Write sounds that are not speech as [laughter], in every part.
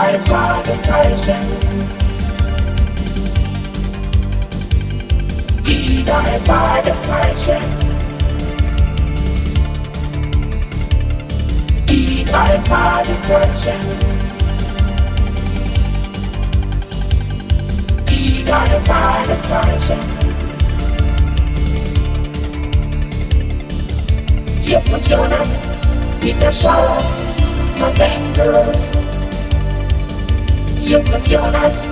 drei Fragezeichen. Die drei Fragezeichen. Die drei Fragezeichen. Die drei Fragezeichen. Justus Jonas, Peter Schauer, Avengers. Justus Jonas,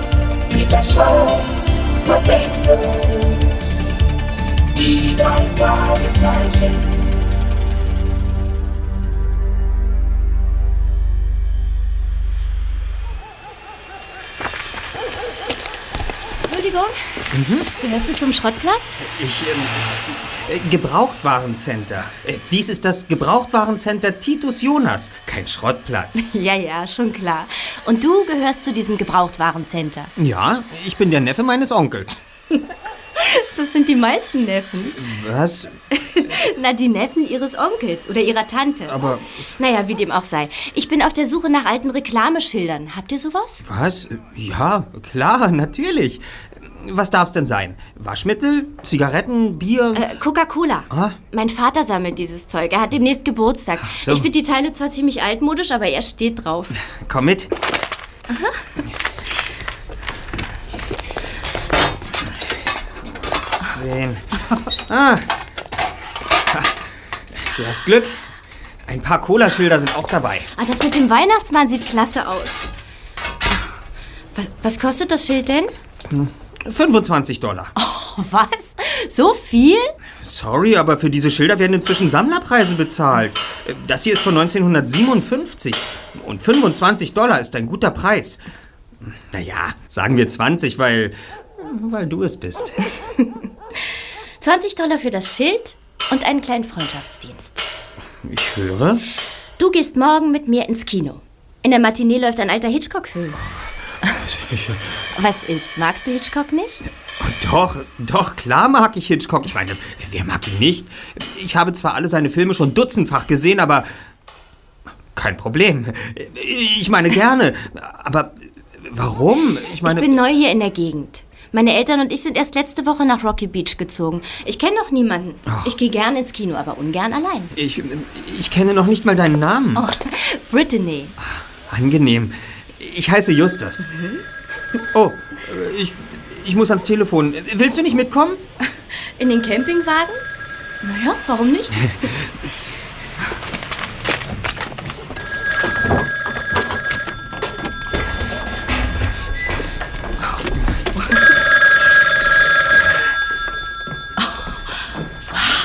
Peter Schauer, Avengers. Die drei Fragezeichen. Entschuldigung, gehörst du zum Schrottplatz? Ich, ähm, äh, Gebrauchtwarencenter. Äh, dies ist das Gebrauchtwarencenter Titus Jonas, kein Schrottplatz. [laughs] Ja, ja, schon klar. Und du gehörst zu diesem Gebrauchtwarencenter. Ja, ich bin der Neffe meines Onkels. [laughs] Das sind die meisten Neffen. Was? [laughs] Na, die Neffen ihres Onkels oder ihrer Tante. Aber- Naja, wie dem auch sei. Ich bin auf der Suche nach alten Reklameschildern. Habt ihr sowas? Was? Ja, klar, natürlich. Was darf's denn sein? Waschmittel, Zigaretten, Bier? Äh, Coca-Cola. Ah. Mein Vater sammelt dieses Zeug. Er hat demnächst Geburtstag. so. Ich finde die Teile zwar ziemlich altmodisch, aber er steht drauf. [laughs] Komm mit. Sehen. Ah. Du hast Glück. Ein paar Cola-Schilder sind auch dabei. Ah, das mit dem Weihnachtsmann sieht klasse aus. Was, was kostet das Schild denn? 25 Dollar. [laughs] Oh, was? So viel? Sorry, aber für diese Schilder werden inzwischen Sammlerpreise bezahlt. Das hier ist von 1957. Und 25 Dollar ist ein guter Preis. Naja, sagen wir 20, weil. weil du es bist. [laughs] 20 Dollar für das Schild und einen kleinen Freundschaftsdienst. Ich höre. Du gehst morgen mit mir ins Kino. In der Matinee läuft ein alter Hitchcock-Film. [laughs] Was ist? Magst du Hitchcock nicht? Doch, doch, klar mag ich Hitchcock. Ich meine, wer mag ihn nicht? Ich habe zwar alle seine Filme schon dutzendfach gesehen, aber. Kein Problem. Ich meine gerne. Aber warum? Ich meine. Ich bin neu hier in der Gegend. Meine Eltern und ich sind erst letzte Woche nach Rocky Beach gezogen. Ich kenne noch niemanden. Ich gehe gern ins Kino, aber ungern allein. ich, ich kenne noch nicht mal deinen Namen. Oh, [laughs] Brittany. Angenehm. Ich heiße Justus. Oh, ich, ich muss ans Telefon. Willst du nicht mitkommen? In den Campingwagen? Naja, warum nicht? [laughs]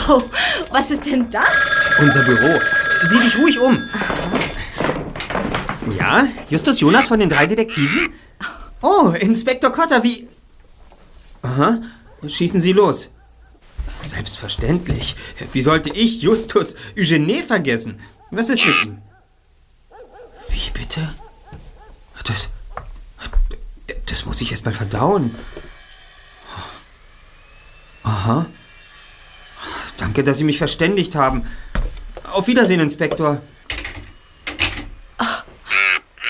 Wow, was ist denn das? Unser Büro. Sieh dich ruhig um. Ja, Justus Jonas von den drei Detektiven? Oh, Inspektor Cotter, wie... Aha, schießen Sie los. Selbstverständlich. Wie sollte ich Justus Eugenie vergessen? Was ist mit ihm? Wie bitte? Das... Das muss ich erst mal verdauen. Aha. Danke, dass Sie mich verständigt haben. Auf Wiedersehen, Inspektor.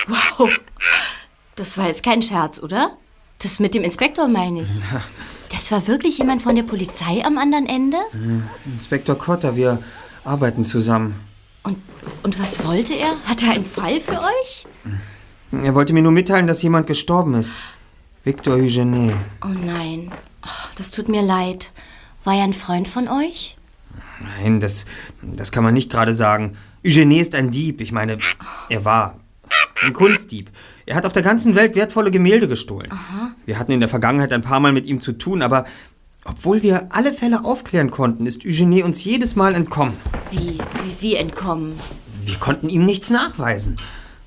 Wow, das war jetzt kein Scherz, oder? Das mit dem Inspektor meine ich. Das war wirklich jemand von der Polizei am anderen Ende? Inspektor Cotter, wir arbeiten zusammen. Und, und was wollte er? Hat er einen Fall für euch? Er wollte mir nur mitteilen, dass jemand gestorben ist. Victor Eugenie. Oh nein, das tut mir leid. War er ein Freund von euch? Nein, das, das kann man nicht gerade sagen. Eugenie ist ein Dieb. Ich meine, er war ein Kunstdieb. Er hat auf der ganzen Welt wertvolle Gemälde gestohlen. Wir hatten in der Vergangenheit ein paar Mal mit ihm zu tun, aber obwohl wir alle Fälle aufklären konnten, ist Eugenie uns jedes Mal entkommen. Wie, wie, wie entkommen? Wir konnten ihm nichts nachweisen.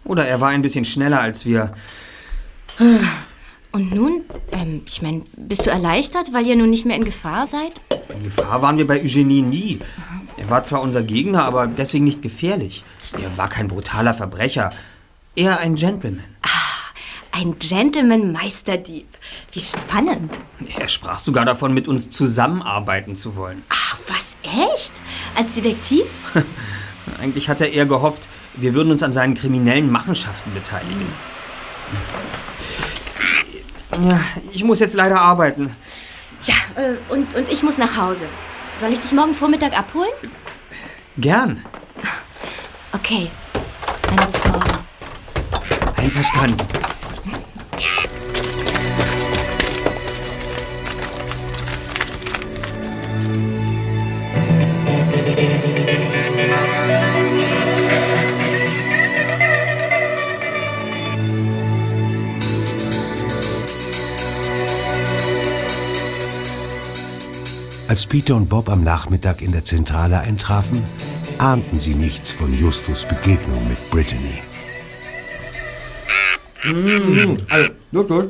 Oder er war ein bisschen schneller als wir. Und nun, ähm, ich meine, bist du erleichtert, weil ihr nun nicht mehr in Gefahr seid? In Gefahr waren wir bei Eugenie nie. Er war zwar unser Gegner, aber deswegen nicht gefährlich. Er war kein brutaler Verbrecher. Eher ein Gentleman. Ein Gentleman-Meisterdieb. Wie spannend. Er sprach sogar davon, mit uns zusammenarbeiten zu wollen. Ach, was, echt? Als Detektiv? [laughs] Eigentlich hat er eher gehofft, wir würden uns an seinen kriminellen Machenschaften beteiligen. Ja, ich muss jetzt leider arbeiten. Ja, äh, und, und ich muss nach Hause. Soll ich dich morgen Vormittag abholen? Gern. Okay, dann bis morgen. Einverstanden. Als Peter und Bob am Nachmittag in der Zentrale eintrafen, ahnten sie nichts von Justus Begegnung mit Brittany. Also, Justus,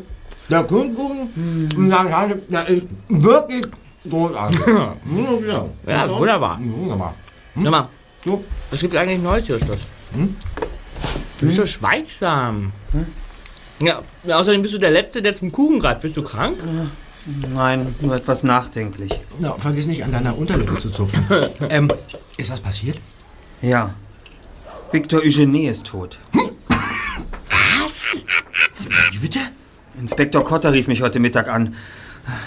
der Kuchenkuchen, na, na, der ist wirklich großartig. Ich sagen. Ja, wunderbar. Wunderbar. Sag mal, So. was gibt eigentlich Neues, Justus? Du bist so schweigsam. Ja, außerdem bist du der Letzte, der zum Kuchen greift. Bist du krank? Nein, nur etwas nachdenklich. Na, vergiss nicht, an deiner Unterlippe zu zupfen. [laughs] ähm, ist was passiert? Ja. Victor Eugenie ist tot. Wie bitte? Inspektor Cotter rief mich heute Mittag an.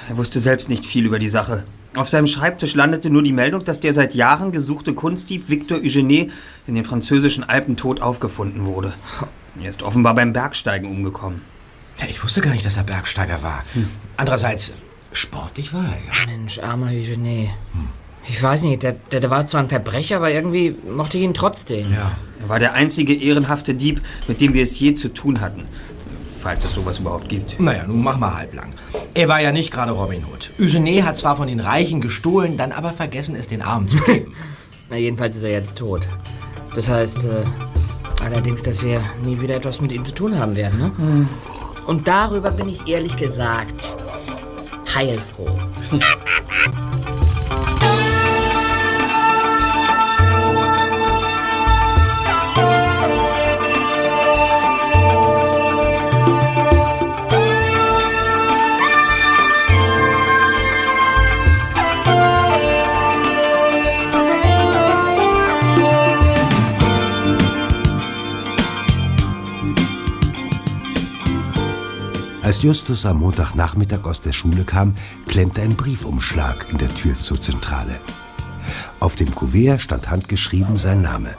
Er wusste selbst nicht viel über die Sache. Auf seinem Schreibtisch landete nur die Meldung, dass der seit Jahren gesuchte Kunstdieb Victor Eugenie in den französischen Alpen tot aufgefunden wurde. Er ist offenbar beim Bergsteigen umgekommen. Ja, ich wusste gar nicht, dass er Bergsteiger war. Andererseits, sportlich war er ja. Mensch, armer Eugenie. Ich weiß nicht, der, der, der war zwar ein Verbrecher, aber irgendwie mochte ich ihn trotzdem. Ja. Er war der einzige ehrenhafte Dieb, mit dem wir es je zu tun hatten. Falls es sowas überhaupt gibt. Naja, nun mach mal halblang. Er war ja nicht gerade Robin Hood. Eugenie hat zwar von den Reichen gestohlen, dann aber vergessen, es den Armen zu geben. [laughs] Na, jedenfalls ist er jetzt tot. Das heißt, äh, allerdings, dass wir nie wieder etwas mit ihm zu tun haben werden, ne? Und darüber bin ich ehrlich gesagt heilfroh. [laughs] Als Justus am Montagnachmittag aus der Schule kam, klemmte ein Briefumschlag in der Tür zur Zentrale. Auf dem Kuvert stand handgeschrieben sein Name.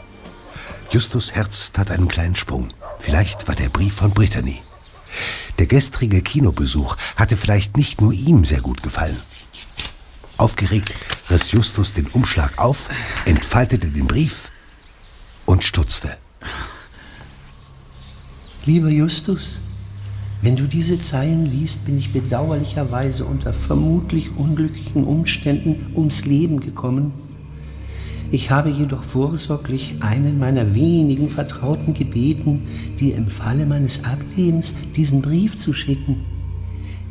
Justus Herz tat einen kleinen Sprung. Vielleicht war der Brief von Brittany. Der gestrige Kinobesuch hatte vielleicht nicht nur ihm sehr gut gefallen. Aufgeregt riss Justus den Umschlag auf, entfaltete den Brief und stutzte. Lieber Justus, wenn du diese Zeilen liest, bin ich bedauerlicherweise unter vermutlich unglücklichen Umständen ums Leben gekommen. Ich habe jedoch vorsorglich einen meiner wenigen Vertrauten gebeten, dir im Falle meines Ablebens diesen Brief zu schicken.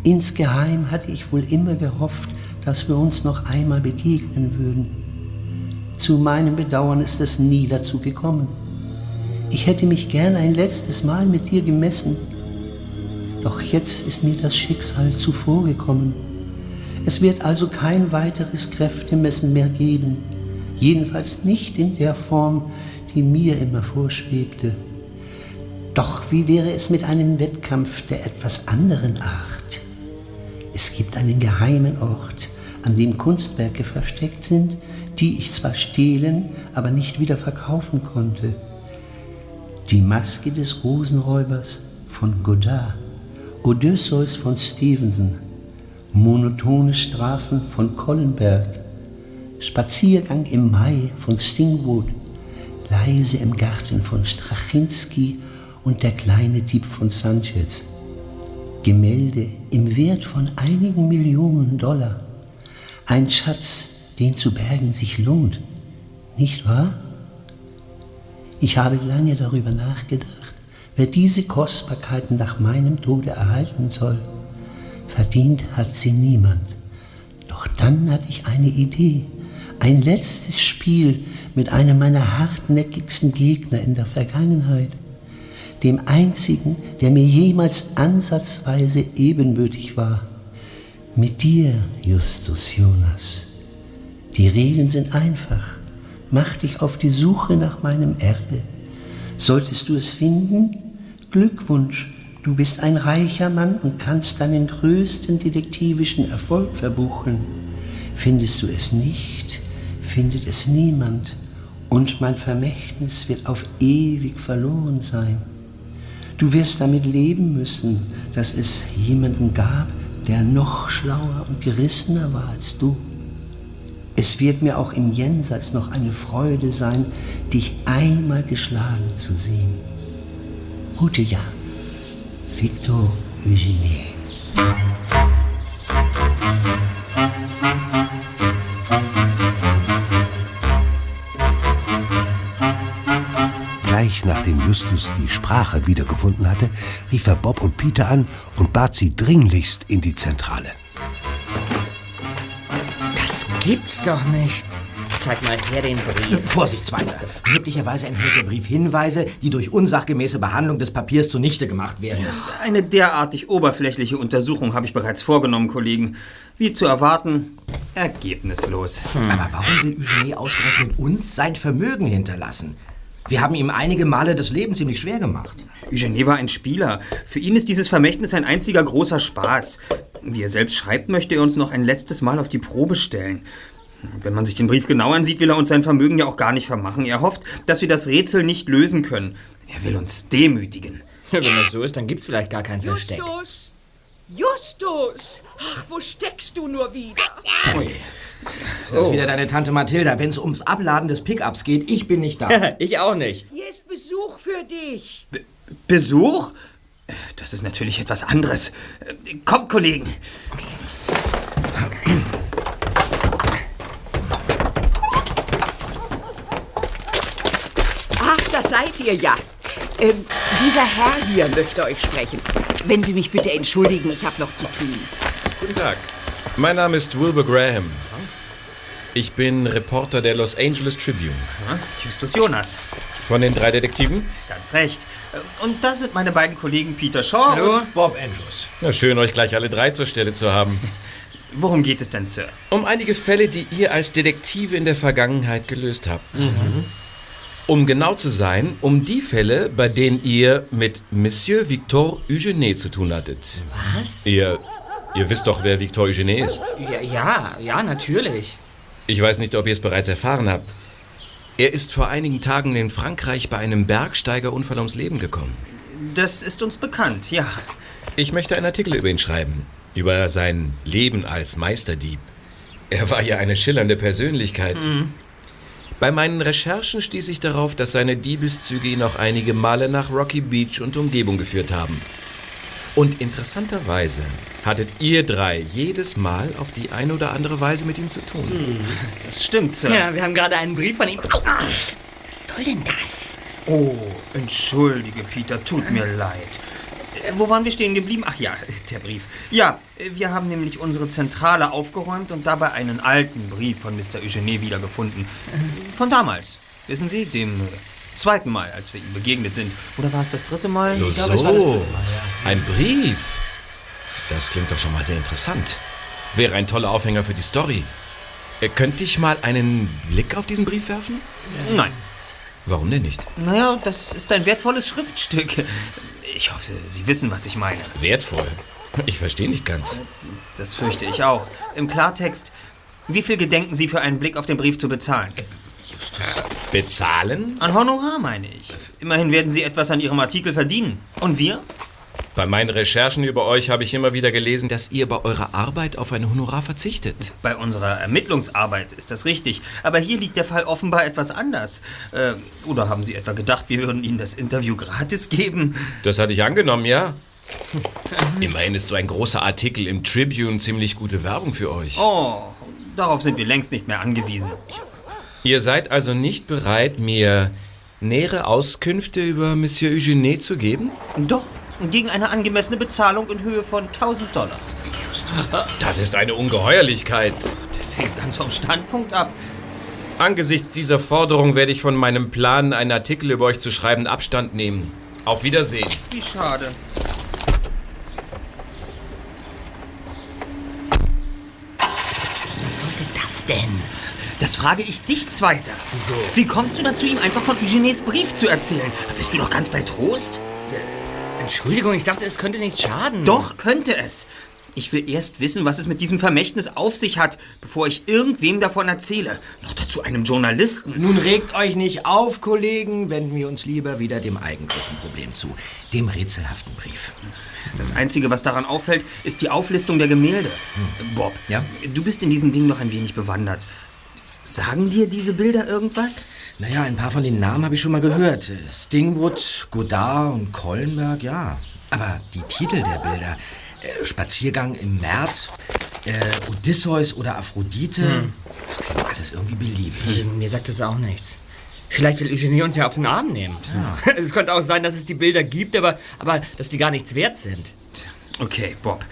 Insgeheim hatte ich wohl immer gehofft, dass wir uns noch einmal begegnen würden. Zu meinem Bedauern ist es nie dazu gekommen. Ich hätte mich gern ein letztes Mal mit dir gemessen. Doch jetzt ist mir das Schicksal zuvorgekommen. Es wird also kein weiteres Kräftemessen mehr geben. Jedenfalls nicht in der Form, die mir immer vorschwebte. Doch wie wäre es mit einem Wettkampf der etwas anderen Art? Es gibt einen geheimen Ort, an dem Kunstwerke versteckt sind, die ich zwar stehlen, aber nicht wieder verkaufen konnte. Die Maske des Rosenräubers von Godard, Odysseus von Stevenson, Monotone Strafen von Collenberg, Spaziergang im Mai von Stingwood, Leise im Garten von Straczynski und der kleine Dieb von Sanchez. Gemälde im Wert von einigen Millionen Dollar. Ein Schatz, den zu bergen sich lohnt. Nicht wahr? Ich habe lange darüber nachgedacht, wer diese Kostbarkeiten nach meinem Tode erhalten soll. Verdient hat sie niemand. Doch dann hatte ich eine Idee. Ein letztes Spiel mit einem meiner hartnäckigsten Gegner in der Vergangenheit. Dem einzigen, der mir jemals ansatzweise ebenbürtig war. Mit dir, Justus Jonas. Die Regeln sind einfach. Mach dich auf die Suche nach meinem Erbe. Solltest du es finden, Glückwunsch, Du bist ein reicher Mann und kannst deinen größten detektivischen Erfolg verbuchen. Findest du es nicht, findet es niemand. Und mein Vermächtnis wird auf ewig verloren sein. Du wirst damit leben müssen, dass es jemanden gab, der noch schlauer und gerissener war als du. Es wird mir auch im Jenseits noch eine Freude sein, dich einmal geschlagen zu sehen. Gute Jagd, Victor Eugenie. Gleich nachdem Justus die Sprache wiedergefunden hatte, rief er Bob und Peter an und bat sie dringlichst in die Zentrale. Das gibt's doch nicht. Zeig mal her den Brief. Vorsicht, Zweiter. Möglicherweise enthält der Brief Hinweise, die durch unsachgemäße Behandlung des Papiers zunichte gemacht werden. Eine derartig oberflächliche Untersuchung habe ich bereits vorgenommen, Kollegen. Wie zu erwarten, ergebnislos. Aber warum will Eugenie ausgerechnet uns sein Vermögen hinterlassen? Wir haben ihm einige Male das Leben ziemlich schwer gemacht. Eugenie war ein Spieler. Für ihn ist dieses Vermächtnis ein einziger großer Spaß. Wie er selbst schreibt, möchte er uns noch ein letztes Mal auf die Probe stellen. Wenn man sich den Brief genau ansieht, will er uns sein Vermögen ja auch gar nicht vermachen. Er hofft, dass wir das Rätsel nicht lösen können. Er will uns demütigen. Wenn das so ist, dann gibt's vielleicht gar kein Versteck. Justus! Justus! Ach, wo steckst du nur wieder? Das ist wieder deine Tante Mathilda. Wenn es ums Abladen des Pickups geht, ich bin nicht da. [laughs] ich auch nicht. Hier ist Besuch für dich. Besuch? Das ist natürlich etwas anderes. Kommt, Kollegen. Ach, da seid ihr ja. Ähm, dieser Herr hier möchte euch sprechen. Wenn Sie mich bitte entschuldigen, ich habe noch zu tun. Guten Tag. Mein Name ist Wilbur Graham. Ich bin Reporter der Los Angeles Tribune. Justus Jonas. Von den drei Detektiven? Ganz recht. Und das sind meine beiden Kollegen Peter Shaw Hallo? und... Bob Andrews. Na, schön, euch gleich alle drei zur Stelle zu haben. [laughs] Worum geht es denn, Sir? Um einige Fälle, die ihr als Detektive in der Vergangenheit gelöst habt. Um genau zu sein, um die Fälle, bei denen ihr mit Monsieur Victor Eugenie zu tun hattet. Was? Ihr, ihr wisst doch, wer Victor Eugenie ist. Ja, ja, ja, natürlich. Ich weiß nicht, ob ihr es bereits erfahren habt. Er ist vor einigen Tagen in Frankreich bei einem Bergsteigerunfall ums Leben gekommen. Das ist uns bekannt, ja. Ich möchte einen Artikel über ihn schreiben. Über sein Leben als Meisterdieb. Er war ja eine schillernde Persönlichkeit. Bei meinen Recherchen stieß ich darauf, dass seine Diebeszüge ihn auch einige Male nach Rocky Beach und Umgebung geführt haben. Und interessanterweise hattet ihr drei jedes Mal auf die eine oder andere Weise mit ihm zu tun. Das stimmt, Sir. Ja, wir haben gerade einen Brief von ihm. Au. Was soll denn das? Oh, entschuldige, Peter, tut mir leid. Äh, Wo waren wir stehen geblieben? Ach ja, [laughs] der Brief. Ja, äh, wir haben nämlich unsere Zentrale aufgeräumt und dabei einen alten Brief von Mr. Eugenie wiedergefunden. Von damals. Wissen Sie, dem äh, zweiten Mal, als wir ihm begegnet sind. Oder war es das dritte Mal? So, Ich glaube, es war das so. dritte Mal, ja. Ein Brief. Das klingt doch schon mal sehr interessant. Wäre ein toller Aufhänger für die Story. Äh, Könnte ich mal einen Blick auf diesen Brief werfen? Nein. Warum denn nicht? Naja, das ist ein wertvolles Schriftstück. Ich hoffe, Sie wissen, was ich meine. Wertvoll. Ich verstehe nicht ganz. Das fürchte ich auch. Im Klartext, wie viel gedenken Sie für einen Blick auf den Brief zu bezahlen? Bezahlen? An Honorar meine ich. Immerhin werden Sie etwas an Ihrem Artikel verdienen. Und wir? Bei meinen Recherchen über euch habe ich immer wieder gelesen, dass ihr bei eurer Arbeit auf ein Honorar verzichtet. Bei unserer Ermittlungsarbeit ist das richtig. Aber hier liegt der Fall offenbar etwas anders. Äh, oder haben Sie etwa gedacht, wir würden Ihnen das Interview gratis geben? Das hatte ich angenommen, ja? [laughs] Immerhin ist so ein großer Artikel im Tribune ziemlich gute Werbung für euch. Oh, darauf sind wir längst nicht mehr angewiesen. Ihr seid also nicht bereit, mir nähere Auskünfte über Monsieur Eugenie zu geben? Doch, gegen eine angemessene Bezahlung in Höhe von 1000 Dollar. Das ist eine Ungeheuerlichkeit. Das hängt ganz vom Standpunkt ab. Angesichts dieser Forderung werde ich von meinem Plan, einen Artikel über euch zu schreiben, Abstand nehmen. Auf Wiedersehen. Wie schade. Was sollte das denn? Das frage ich dich, Zweiter. Wieso? Wie kommst du dazu, ihm einfach von Eugenies Brief zu erzählen? Bist du doch ganz bei Trost? Entschuldigung, ich dachte, es könnte nicht schaden. Doch, könnte es. Ich will erst wissen, was es mit diesem Vermächtnis auf sich hat, bevor ich irgendwem davon erzähle. Noch dazu einem Journalisten. Nun regt euch nicht auf, Kollegen. Wenden wir uns lieber wieder dem eigentlichen Problem zu. Dem rätselhaften Brief. Das Einzige, was daran auffällt, ist die Auflistung der Gemälde. Bob, Ja? du bist in diesen Dingen noch ein wenig bewandert. Sagen dir diese Bilder irgendwas? Naja, ein paar von den Namen habe ich schon mal gehört. Stingwood, Godard und Kollenberg, ja. Aber die Titel der Bilder, äh, Spaziergang im März, äh, Odysseus oder Aphrodite, das klingt alles irgendwie beliebig. Also, mir sagt das auch nichts. Vielleicht will Eugenie uns ja auf den Arm nehmen. [laughs] Es könnte auch sein, dass es die Bilder gibt, aber, aber dass die gar nichts wert sind. Okay, Bob.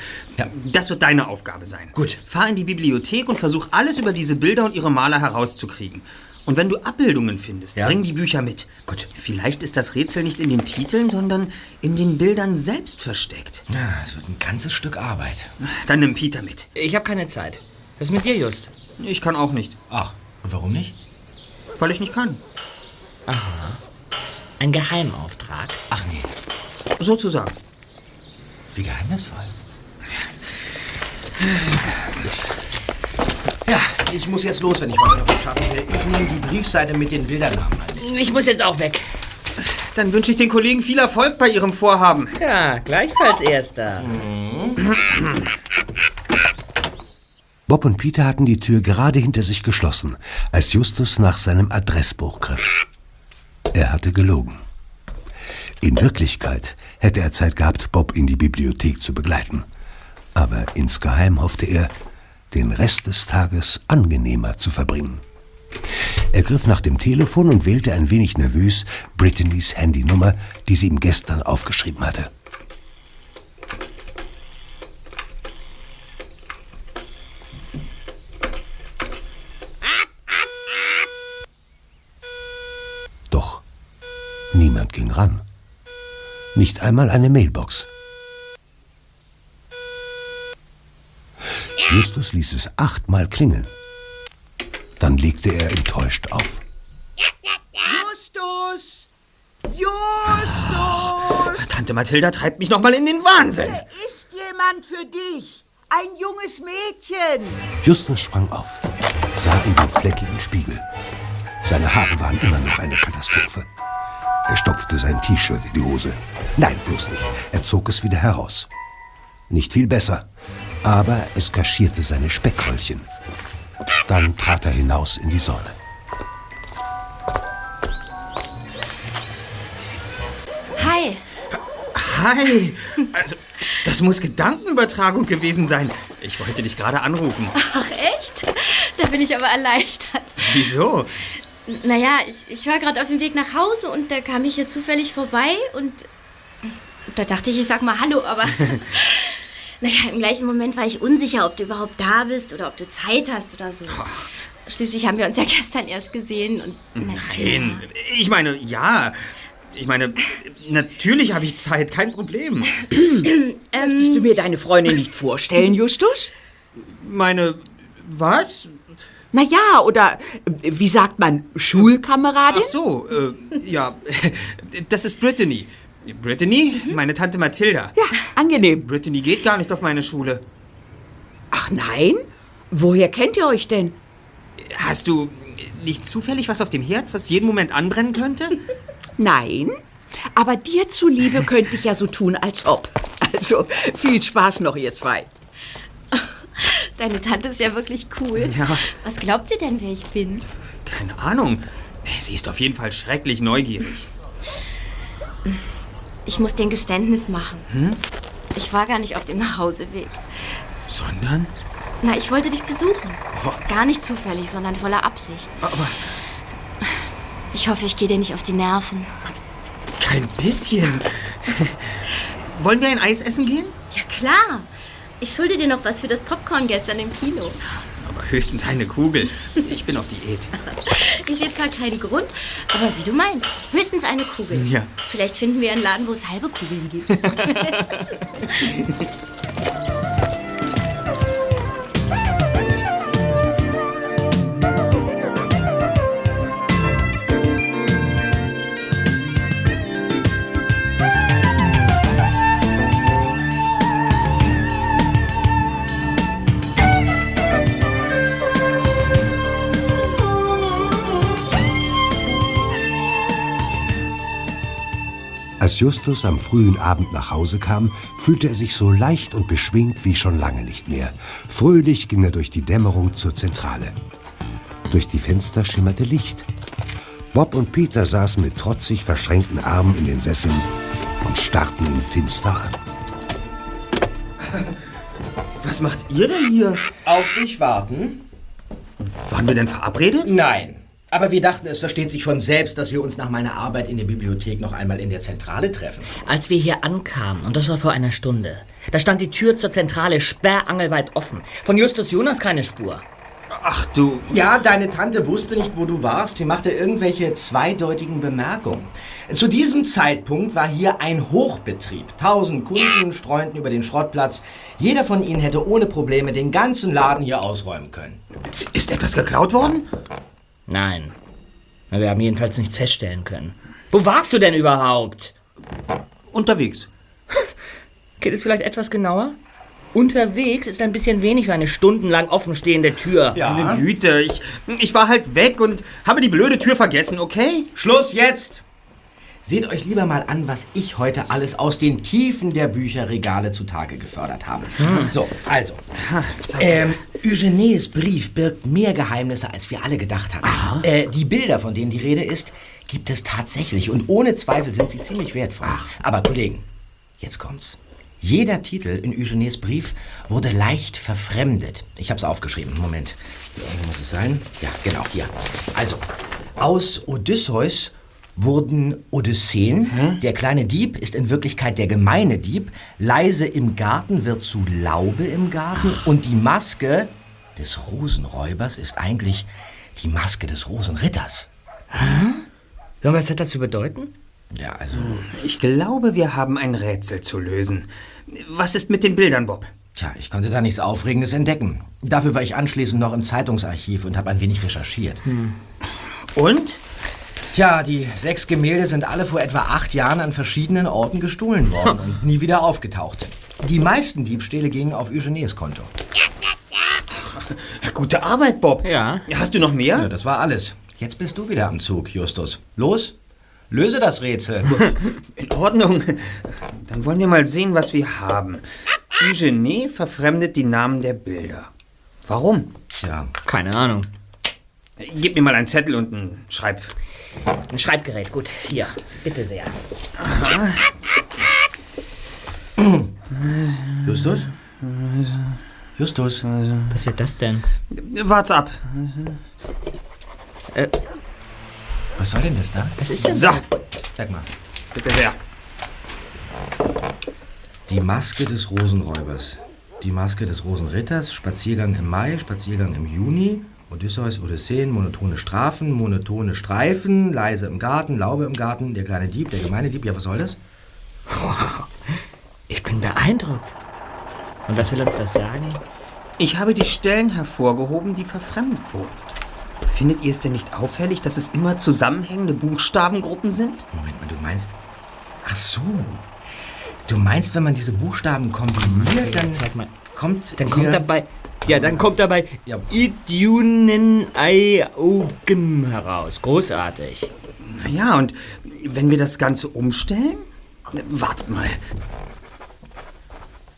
Das wird deine Aufgabe sein. Gut. Fahr in die Bibliothek und versuch alles über diese Bilder und ihre Maler herauszukriegen. Und wenn du Abbildungen findest, Ja. bring die Bücher mit. Gut. Vielleicht ist das Rätsel nicht in den Titeln, sondern in den Bildern selbst versteckt. Ja, es wird ein ganzes Stück Arbeit. Dann nimm Peter mit. Ich habe keine Zeit. Was ist mit dir, Just? Ich kann auch nicht, Ach, und warum nicht? weil ich nicht kann. Ein Geheimauftrag? Ach nee, Sozusagen. Wie geheimnisvoll. Ja, ich muss jetzt los, wenn ich heute noch was schaffen will. Ich nehme die Briefseite mit den Bildernamen an. Ich muss jetzt auch weg. Dann wünsche ich den Kollegen viel Erfolg bei ihrem Vorhaben. Ja, gleichfalls Erster. Bob und Peter hatten die Tür gerade hinter sich geschlossen, als Justus nach seinem Adressbuch griff. Er hatte gelogen. In Wirklichkeit hätte er Zeit gehabt, Bob in die Bibliothek zu begleiten. Aber insgeheim hoffte er, den Rest des Tages angenehmer zu verbringen. Er griff nach dem Telefon und wählte ein wenig nervös Brittany's Handynummer, die sie ihm gestern aufgeschrieben hatte. Doch niemand ging ran. Nicht einmal eine Mailbox. Justus ließ es achtmal klingeln. Dann legte er enttäuscht auf. Justus! Justus! Tante Mathilda treibt mich noch mal in den Wahnsinn. Ist jemand für dich? Ein junges Mädchen! Justus sprang auf, sah in den fleckigen Spiegel. Seine Haare waren immer noch eine Katastrophe. Er stopfte sein T-Shirt in die Hose. Nein, bloß nicht. Er zog es wieder heraus. Nicht viel besser, aber es kaschierte seine Speckröllchen. Dann trat er hinaus in die Sonne. Hi. Hi. Also, das muss Gedankenübertragung gewesen sein. Ich wollte dich gerade anrufen. Ach, echt? Da bin ich aber erleichtert. Wieso? Naja, ich, ich war gerade auf dem Weg nach Hause und da kam ich hier zufällig vorbei und da dachte ich, ich sag mal Hallo, aber [laughs] naja, im gleichen Moment war ich unsicher, ob du überhaupt da bist oder ob du Zeit hast oder so. Schließlich haben wir uns ja gestern erst gesehen und Nein. Ich meine, ja. Ich meine, natürlich habe ich Zeit, kein Problem. [clears throat] Möchtest du mir deine Freundin nicht vorstellen, Justus? Meine, was? Na ja, oder äh, wie sagt man, Schulkameradin? Ach so, äh, ja. [laughs] Das ist Brittany. Brittany, meine Tante Mathilda. Ja, angenehm. Brittany geht gar nicht auf meine Schule. Ach nein? Woher kennt ihr euch denn? Hast du nicht zufällig was auf dem Herd, was jeden Moment anbrennen könnte? [laughs] Nein, aber dir zuliebe könnte ich ja so tun, als ob. Also, viel Spaß noch, ihr zwei. Deine Tante ist ja wirklich cool. Ja. Was glaubt sie denn, wer ich bin? Keine Ahnung. Sie ist auf jeden Fall schrecklich neugierig. Ich muss dir ein Geständnis machen. Ich war gar nicht auf dem Nachhauseweg. Sondern? Na, ich wollte dich besuchen. Oh. Gar nicht zufällig, sondern voller Absicht. Aber Ich hoffe, ich gehe dir nicht auf die Nerven. kein bisschen. Wollen wir ein Eis essen gehen? Ja, klar. Ich schulde dir noch was für das Popcorn gestern im Kino. Aber höchstens eine Kugel. Ich bin auf Diät. Ich sehe zwar keinen Grund, aber wie du meinst. Höchstens eine Kugel. Ja. Vielleicht finden wir einen Laden, wo es halbe Kugeln gibt. [laughs] Als Justus am frühen Abend nach Hause kam, fühlte er sich so leicht und beschwingt wie schon lange nicht mehr. Fröhlich ging er durch die Dämmerung zur Zentrale. Durch die Fenster schimmerte Licht. Bob und Peter saßen mit trotzig verschränkten Armen in den Sesseln und starrten ihn finster an. [laughs] Was macht ihr denn hier? Auf dich warten? Waren wir denn verabredet? Nein. Aber wir dachten, es versteht sich von selbst, dass wir uns nach meiner Arbeit in der Bibliothek noch einmal in der Zentrale treffen. Als wir hier ankamen, und das war vor einer Stunde, da stand die Tür zur Zentrale sperrangelweit offen. Von Justus Jonas keine Spur. Ach du. Ja, deine Tante wusste nicht, wo du warst. Sie machte irgendwelche zweideutigen Bemerkungen. Zu diesem Zeitpunkt war hier ein Hochbetrieb. Tausend Kunden streunten über den Schrottplatz. Jeder von ihnen hätte ohne Probleme den ganzen Laden hier ausräumen können. Ist etwas geklaut worden? Nein. Wir haben jedenfalls nichts feststellen können. Wo warst du denn überhaupt? Unterwegs. [laughs] Geht es vielleicht etwas genauer? Unterwegs ist ein bisschen wenig für eine stundenlang offenstehende Tür. Meine Güte, ich, ich war halt weg und habe die blöde Tür vergessen, okay? Schluss jetzt! Seht euch lieber mal an, was ich heute alles aus den Tiefen der Bücherregale zutage gefördert habe. So, also. Ähm, Eugenes Brief birgt mehr Geheimnisse, als wir alle gedacht hatten. Äh, die Bilder, von denen die Rede ist, gibt es tatsächlich. Und ohne Zweifel sind sie ziemlich wertvoll. Aber Kollegen, jetzt kommt's. Jeder Titel in Eugenes Brief wurde leicht verfremdet. Ich habe es aufgeschrieben. Moment. Hier muss es sein. Ja, genau, hier. Also, aus Odysseus wurden Odysseen. Der kleine Dieb ist in Wirklichkeit der gemeine Dieb. Leise im Garten wird zu Laube im Garten. Und die Maske des Rosenräubers ist eigentlich die Maske des Rosenritters. Und was hat das zu bedeuten? Ja, also. Ich glaube, wir haben ein Rätsel zu lösen. Was ist mit den Bildern, Bob? Tja, ich konnte da nichts Aufregendes entdecken. Dafür war ich anschließend noch im Zeitungsarchiv und habe ein wenig recherchiert. Und? Tja, die sechs Gemälde sind alle vor etwa acht Jahren an verschiedenen Orten gestohlen worden und nie wieder aufgetaucht. Die meisten Diebstähle gingen auf Eugenes Konto. [laughs] Gute Arbeit, Bob. Ja. Hast du noch mehr? Ja, das war alles. Jetzt bist du wieder am Zug, Justus. Los, löse das Rätsel. [laughs] In Ordnung. Dann wollen wir mal sehen, was wir haben. Eugenie verfremdet die Namen der Bilder. Warum? Ja, Keine Ahnung. Gib mir mal einen Zettel und einen Schreib. Ein Schreibgerät, gut. Hier, bitte sehr. Justus? Justus? Was wird das denn? Wart's ab. Was soll denn das da? Was ist denn So, Sag mal. bitte sehr. Die Maske des Rosenräubers. Die Maske des Rosenritters. Spaziergang im Mai, Spaziergang im Juni. Odysseus, Odysseen, monotone Strafen, monotone Streifen, leise im Garten, Laube im Garten, der kleine Dieb, der gemeine Dieb. Ja, was soll das? [laughs] Ich bin beeindruckt. Und was will uns das sagen? Ich habe die Stellen hervorgehoben, die verfremdet wurden. Findet ihr es denn nicht auffällig, dass es immer zusammenhängende Buchstabengruppen sind? Moment mal, du meinst. Ach so. Du meinst, wenn man diese Buchstaben kombiniert, dann Zeig mal. kommt. Dann kommt dabei. Ja, dann kommt dabei Ja. Idunenaiogim heraus. Großartig. Ja, und wenn wir das Ganze umstellen? Wartet mal.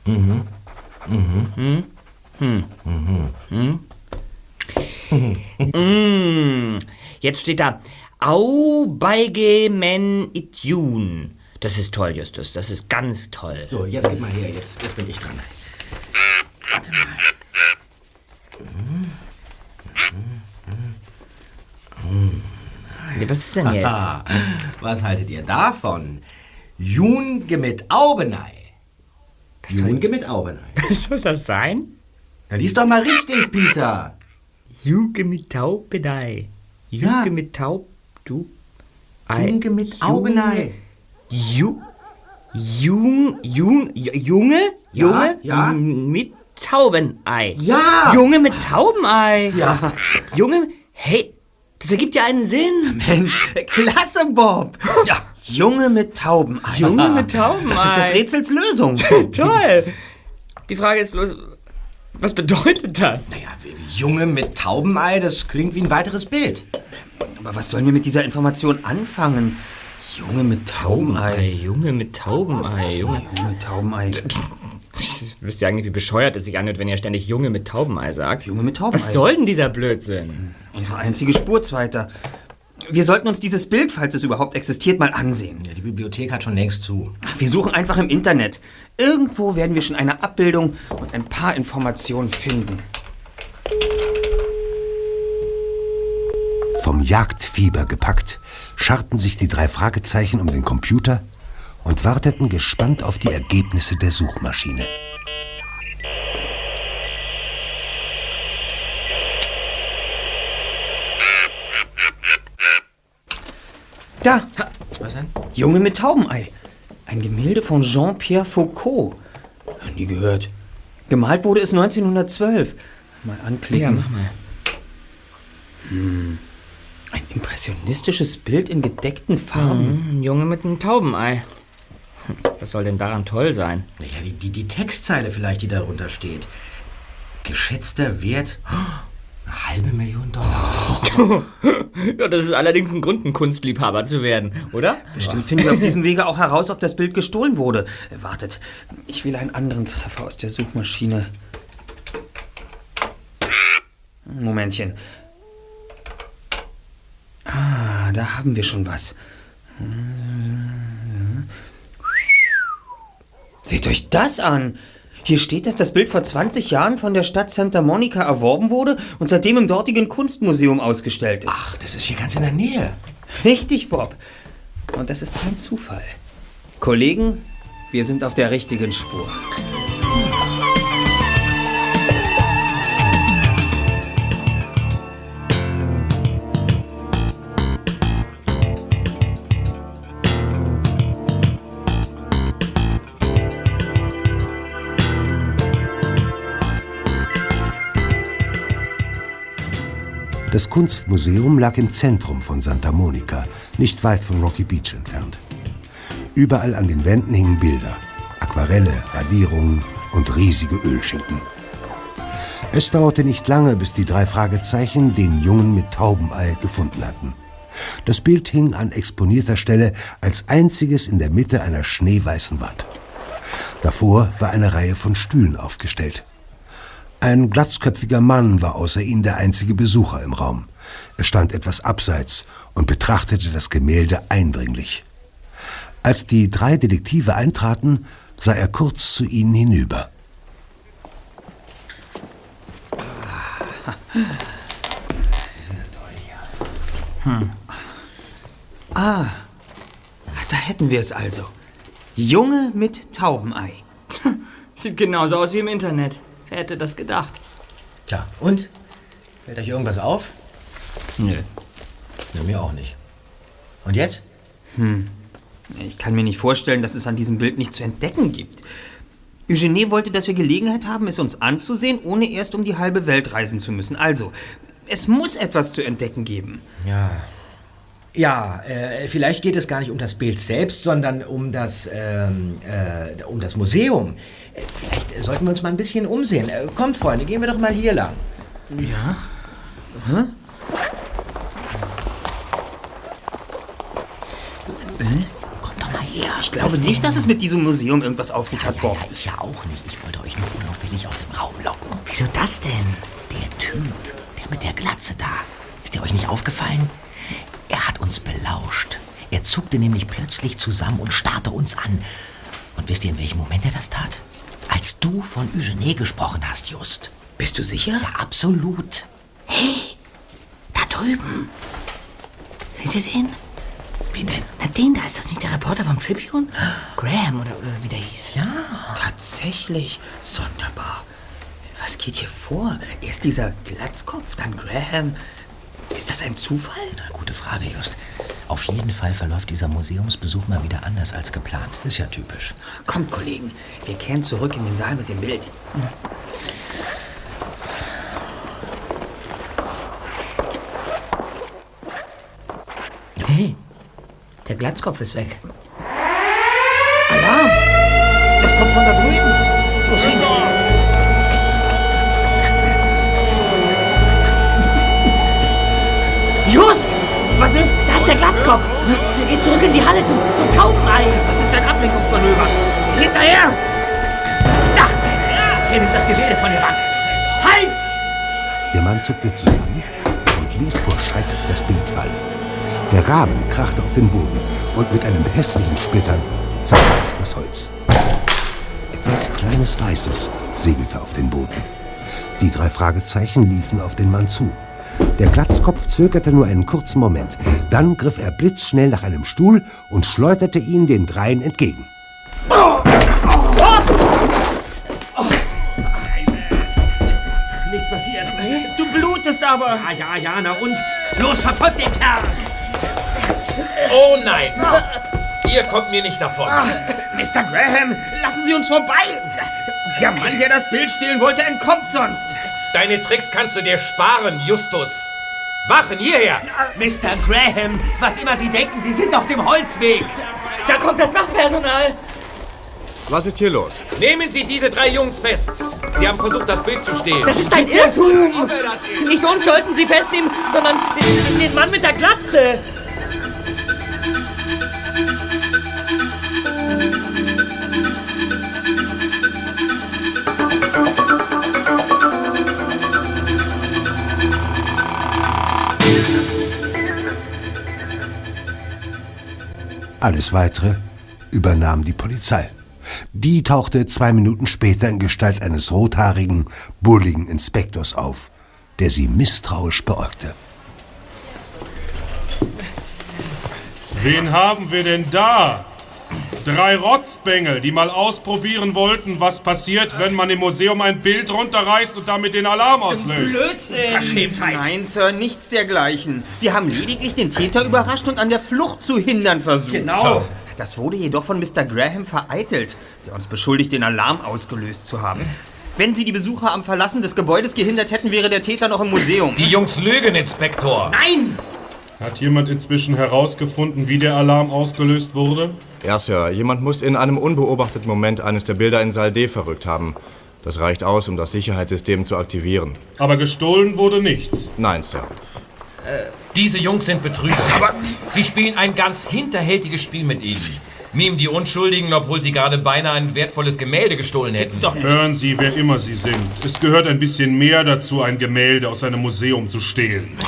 Mm, [laughs] jetzt steht da Aubeigemen Itjun. Das ist toll, Justus. Das ist ganz toll. So, jetzt gib mal her, jetzt, jetzt bin ich dran. Warte mal. Was ist denn jetzt? [laughs] Was haltet ihr davon? Junge mit Aubenei. Junge mit Aubenei. [laughs] Was soll das sein? Na, lies doch mal richtig, Peter. Juge mit Taubedei. Juge Ja. mit Taub. Du. Junge mit Aubenei. Ju. Jung. Jung. Junge? Ja, Junge? ja. M- Mit Taubenei. Ja. Junge mit Taubenei. Ja. Junge. Hey. Das ergibt ja einen Sinn. Mensch, klasse, Bob. Ja, Junge mit Taubenei. Junge mit Taubenei. Das ist des Rätsels Lösung. [laughs] Toll. Die Frage ist bloß, was bedeutet das? Naja, Junge mit Taubenei, das klingt wie ein weiteres Bild. Aber was sollen wir mit dieser Information anfangen? Junge mit Taubenei. Junge mit Taubenei, Junge. Junge mit Taubenei. Wisst ihr eigentlich, wie bescheuert es sich anhört, wenn ihr ständig Junge mit Taubenei sagt? Junge mit Taubenei. Was soll denn dieser Blödsinn? Unsere einzige Spur, Zweiter. Wir sollten uns dieses Bild, falls es überhaupt existiert, mal ansehen. Ja, die Bibliothek hat schon längst zu. Wir suchen einfach im Internet. Irgendwo werden wir schon eine Abbildung und ein paar Informationen finden. Vom Jagdfieber gepackt, scharten sich die drei Fragezeichen um den Computer und warteten gespannt auf die Ergebnisse der Suchmaschine. Da! Was denn? Junge mit Taubenei. Ein Gemälde von Jean-Pierre Foucault. Nie gehört. Gemalt wurde es 1912. Mal anklicken. Ja, mach mal. Hm. Ein impressionistisches Bild in gedeckten Farben. Hm, ein Junge mit einem Taubenei. Hm, Was soll denn daran toll sein? Naja, die, die, die Textzeile vielleicht, die darunter steht. Geschätzter Wert. oh, [gasps] Eine halbe Million Dollar. [laughs] ja, das ist allerdings ein Grund, ein Kunstliebhaber zu werden, oder? Bestimmt finden wir auf diesem Wege auch heraus, ob das Bild gestohlen wurde. Wartet, ich will einen anderen Treffer aus der Suchmaschine. Momentchen. Ah, da haben wir schon was. Seht euch das an! Hier steht, dass das Bild vor 20 Jahren von der Stadt Santa Monica erworben wurde und seitdem im dortigen Kunstmuseum ausgestellt ist. Ach, das ist hier ganz in der Nähe. Richtig, Bob. Und das ist kein Zufall. Kollegen, wir sind auf der richtigen Spur. Das Kunstmuseum lag im Zentrum von Santa Monica, nicht weit von Rocky Beach entfernt. Überall an den Wänden hingen Bilder, Aquarelle, Radierungen und riesige Ölschinken. Es dauerte nicht lange, bis die drei Fragezeichen den Jungen mit Taubenei gefunden hatten. Das Bild hing an exponierter Stelle als einziges in der Mitte einer schneeweißen Wand. Davor war eine Reihe von Stühlen aufgestellt. Ein glatzköpfiger Mann war außer ihnen der einzige Besucher im Raum. Er stand etwas abseits und betrachtete das Gemälde eindringlich. Als die drei Detektive eintraten, sah er kurz zu ihnen hinüber. Hm. Ah, da hätten wir es also. Junge mit Taubenei. [laughs] Sieht genauso aus wie im Internet. Wer hätte das gedacht? Tja, und? Fällt euch irgendwas auf? Nö. Ja, mir auch nicht. Und jetzt? Hm. Ich kann mir nicht vorstellen, dass es an diesem Bild nichts zu entdecken gibt. Eugenie wollte, dass wir Gelegenheit haben, es uns anzusehen, ohne erst um die halbe Welt reisen zu müssen. Also, es muss etwas zu entdecken geben. Ja. Ja, äh, vielleicht geht es gar nicht um das Bild selbst, sondern um das, ähm, äh, um das Museum. Äh, vielleicht sollten wir uns mal ein bisschen umsehen. Äh, kommt, Freunde, gehen wir doch mal hier lang. Ja? Hä? Kommt doch mal her. Ich glaube nicht, dass es mit diesem Museum irgendwas auf sich hat, Bob. Ja, ich ja auch nicht. Ich wollte euch nur unauffällig aus dem Raum locken. Wieso das denn? Der Typ, der mit der Glatze da. Ist der euch nicht aufgefallen? Er hat uns belauscht. Er zuckte nämlich plötzlich zusammen und starrte uns an. Und wisst ihr, in welchem Moment er das tat? Als du von Eugenie gesprochen hast, Just. Bist du sicher? Ja, absolut. Hey, da drüben. Seht ihr den? Wen denn? Na, den da, ist das nicht der Reporter vom Tribune? Graham oder, oder wie der hieß. Ja. Tatsächlich. Sonderbar. Was geht hier vor? Erst dieser Glatzkopf, dann Graham. Ist das ein Zufall? Na, gute Frage, Just. Auf jeden Fall verläuft dieser Museumsbesuch mal wieder anders als geplant. Ist ja typisch. Kommt, Kollegen. Wir kehren zurück in den Saal mit dem Bild. Hey, der Glatzkopf ist weg. Alarm! Das kommt von da drüben. Was ist? Da ist der Glatzkopf. Er geht zurück in die Halle zum, zum Taubenei. Das ist ein Ablenkungsmanöver. Hinterher! Da! Er nimmt das Gemälde von der Wand. Halt! Der Mann zuckte zusammen und ließ vor Schreck das Bild fallen. Der Rahmen krachte auf den Boden und mit einem hässlichen Splittern zerriss das Holz. Etwas kleines Weißes segelte auf den Boden. Die drei Fragezeichen liefen auf den Mann zu. Der Glatzkopf zögerte nur einen kurzen Moment. Dann griff er blitzschnell nach einem Stuhl und schleuderte ihn den dreien entgegen. Nichts passiert. Du blutest aber. Ja, ja, ja, na und? Los, verfolgt den Kerl! Oh nein! Ihr kommt mir nicht davon. Mr. Graham, lassen Sie uns vorbei. Der Mann, der das Bild stehlen wollte, entkommt sonst. Deine Tricks kannst du dir sparen, Justus. Wachen hierher! Mr. Graham, was immer Sie denken, Sie sind auf dem Holzweg. Da kommt das Wachpersonal. Was ist hier los? Nehmen Sie diese drei Jungs fest. Sie haben versucht, das Bild zu stehlen. Das ist ein Irrtum. Nicht uns sollten Sie festnehmen, sondern den, den Mann mit der Glatze. Alles Weitere übernahm die Polizei. Die tauchte zwei Minuten später in Gestalt eines rothaarigen, bulligen Inspektors auf, der sie misstrauisch beäugte. Wen haben wir denn da? Drei Rotzbengel, die mal ausprobieren wollten, was passiert, wenn man im Museum ein Bild runterreißt und damit den Alarm auslöst. Verschämtheit. Nein, Sir, nichts dergleichen. Wir haben lediglich den Täter überrascht und an der Flucht zu hindern versucht. Genau. So. Das wurde jedoch von Mr. Graham vereitelt, der uns beschuldigt, den Alarm ausgelöst zu haben. Wenn Sie die Besucher am Verlassen des Gebäudes gehindert hätten, wäre der Täter noch im Museum. Die Jungs lügen, Inspektor. Nein! Hat jemand inzwischen herausgefunden, wie der Alarm ausgelöst wurde? Ja, Sir. Jemand muss in einem unbeobachteten Moment eines der Bilder in Saal D verrückt haben. Das reicht aus, um das Sicherheitssystem zu aktivieren. Aber gestohlen wurde nichts. Nein, Sir. Diese Jungs sind Betrüger. Aber sie spielen ein ganz hinterhältiges Spiel mit ihnen. Mimen die Unschuldigen, obwohl sie gerade beinahe ein wertvolles Gemälde gestohlen hätten. Hören Sie, wer immer Sie sind. Es gehört ein bisschen mehr dazu, ein Gemälde aus einem Museum zu stehlen.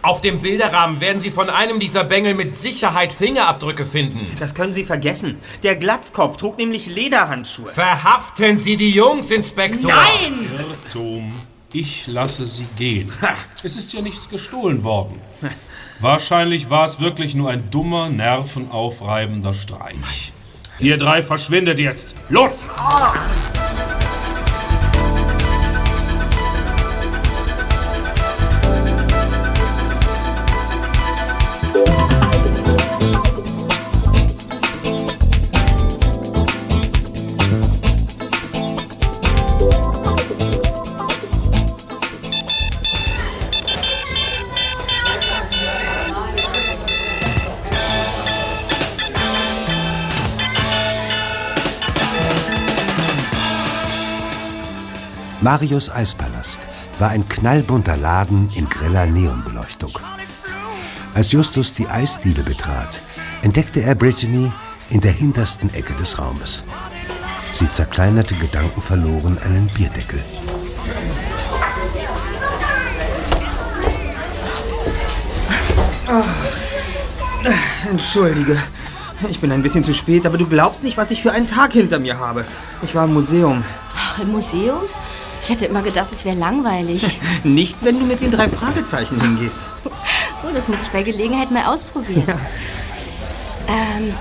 Auf dem Bilderrahmen werden Sie von einem dieser Bengel mit Sicherheit Fingerabdrücke finden. Das können Sie vergessen. Der Glatzkopf trug nämlich Lederhandschuhe. Verhaften Sie die Jungs, Inspektor! Nein! Irrtum. Ich lasse Sie gehen. Es ist ja nichts gestohlen worden. Wahrscheinlich war es wirklich nur ein dummer, nervenaufreibender Streich. Ihr drei verschwindet jetzt. Los! Marius Eispalast war ein knallbunter Laden in greller Neonbeleuchtung. Als Justus die Eisdiele betrat, entdeckte er Brittany in der hintersten Ecke des Raumes. Sie zerkleinerte gedankenverloren einen Bierdeckel. Entschuldige. Ich bin ein bisschen zu spät, aber du glaubst nicht, was ich für einen Tag hinter mir habe. Ich war im Museum. Ach, im Museum? Ich hätte immer gedacht, es wäre langweilig. [laughs] Nicht, wenn du mit den drei Fragezeichen hingehst. Oh, das muss ich bei Gelegenheit mal ausprobieren. Ähm.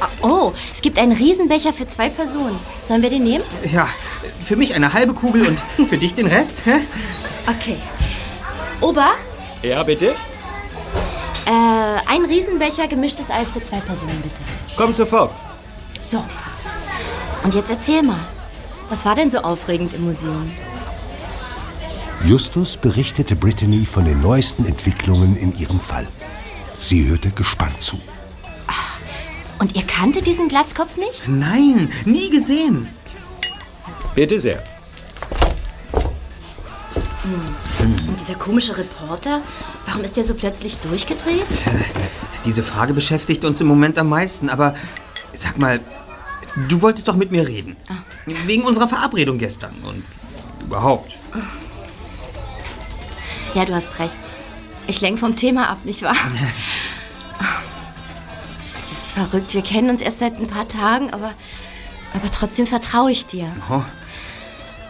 Ah, Oh, es gibt einen Riesenbecher für zwei Personen. Sollen wir den nehmen? Ja, für mich eine halbe Kugel und für dich den Rest. hä? Okay. Ober, Ja, bitte? äh, ein Riesenbecher gemischtes Eis für zwei Personen, bitte. Komm sofort. So. Und jetzt erzähl mal. Was war denn so aufregend im Museum? Justus berichtete Brittany von den neuesten Entwicklungen in ihrem Fall. Sie hörte gespannt zu. Und ihr kanntet diesen Glatzkopf nicht? Nein, nie gesehen. Bitte sehr. Und dieser komische Reporter, warum ist der so plötzlich durchgedreht? Diese Frage beschäftigt uns im Moment am meisten, aber sag mal, du wolltest doch mit mir reden. Wegen unserer Verabredung gestern und überhaupt. Ja, du hast recht. Ich lenk vom Thema ab, nicht wahr? [laughs] Es ist verrückt. Wir kennen uns erst seit ein paar Tagen, aber, aber trotzdem vertraue ich dir. Oh,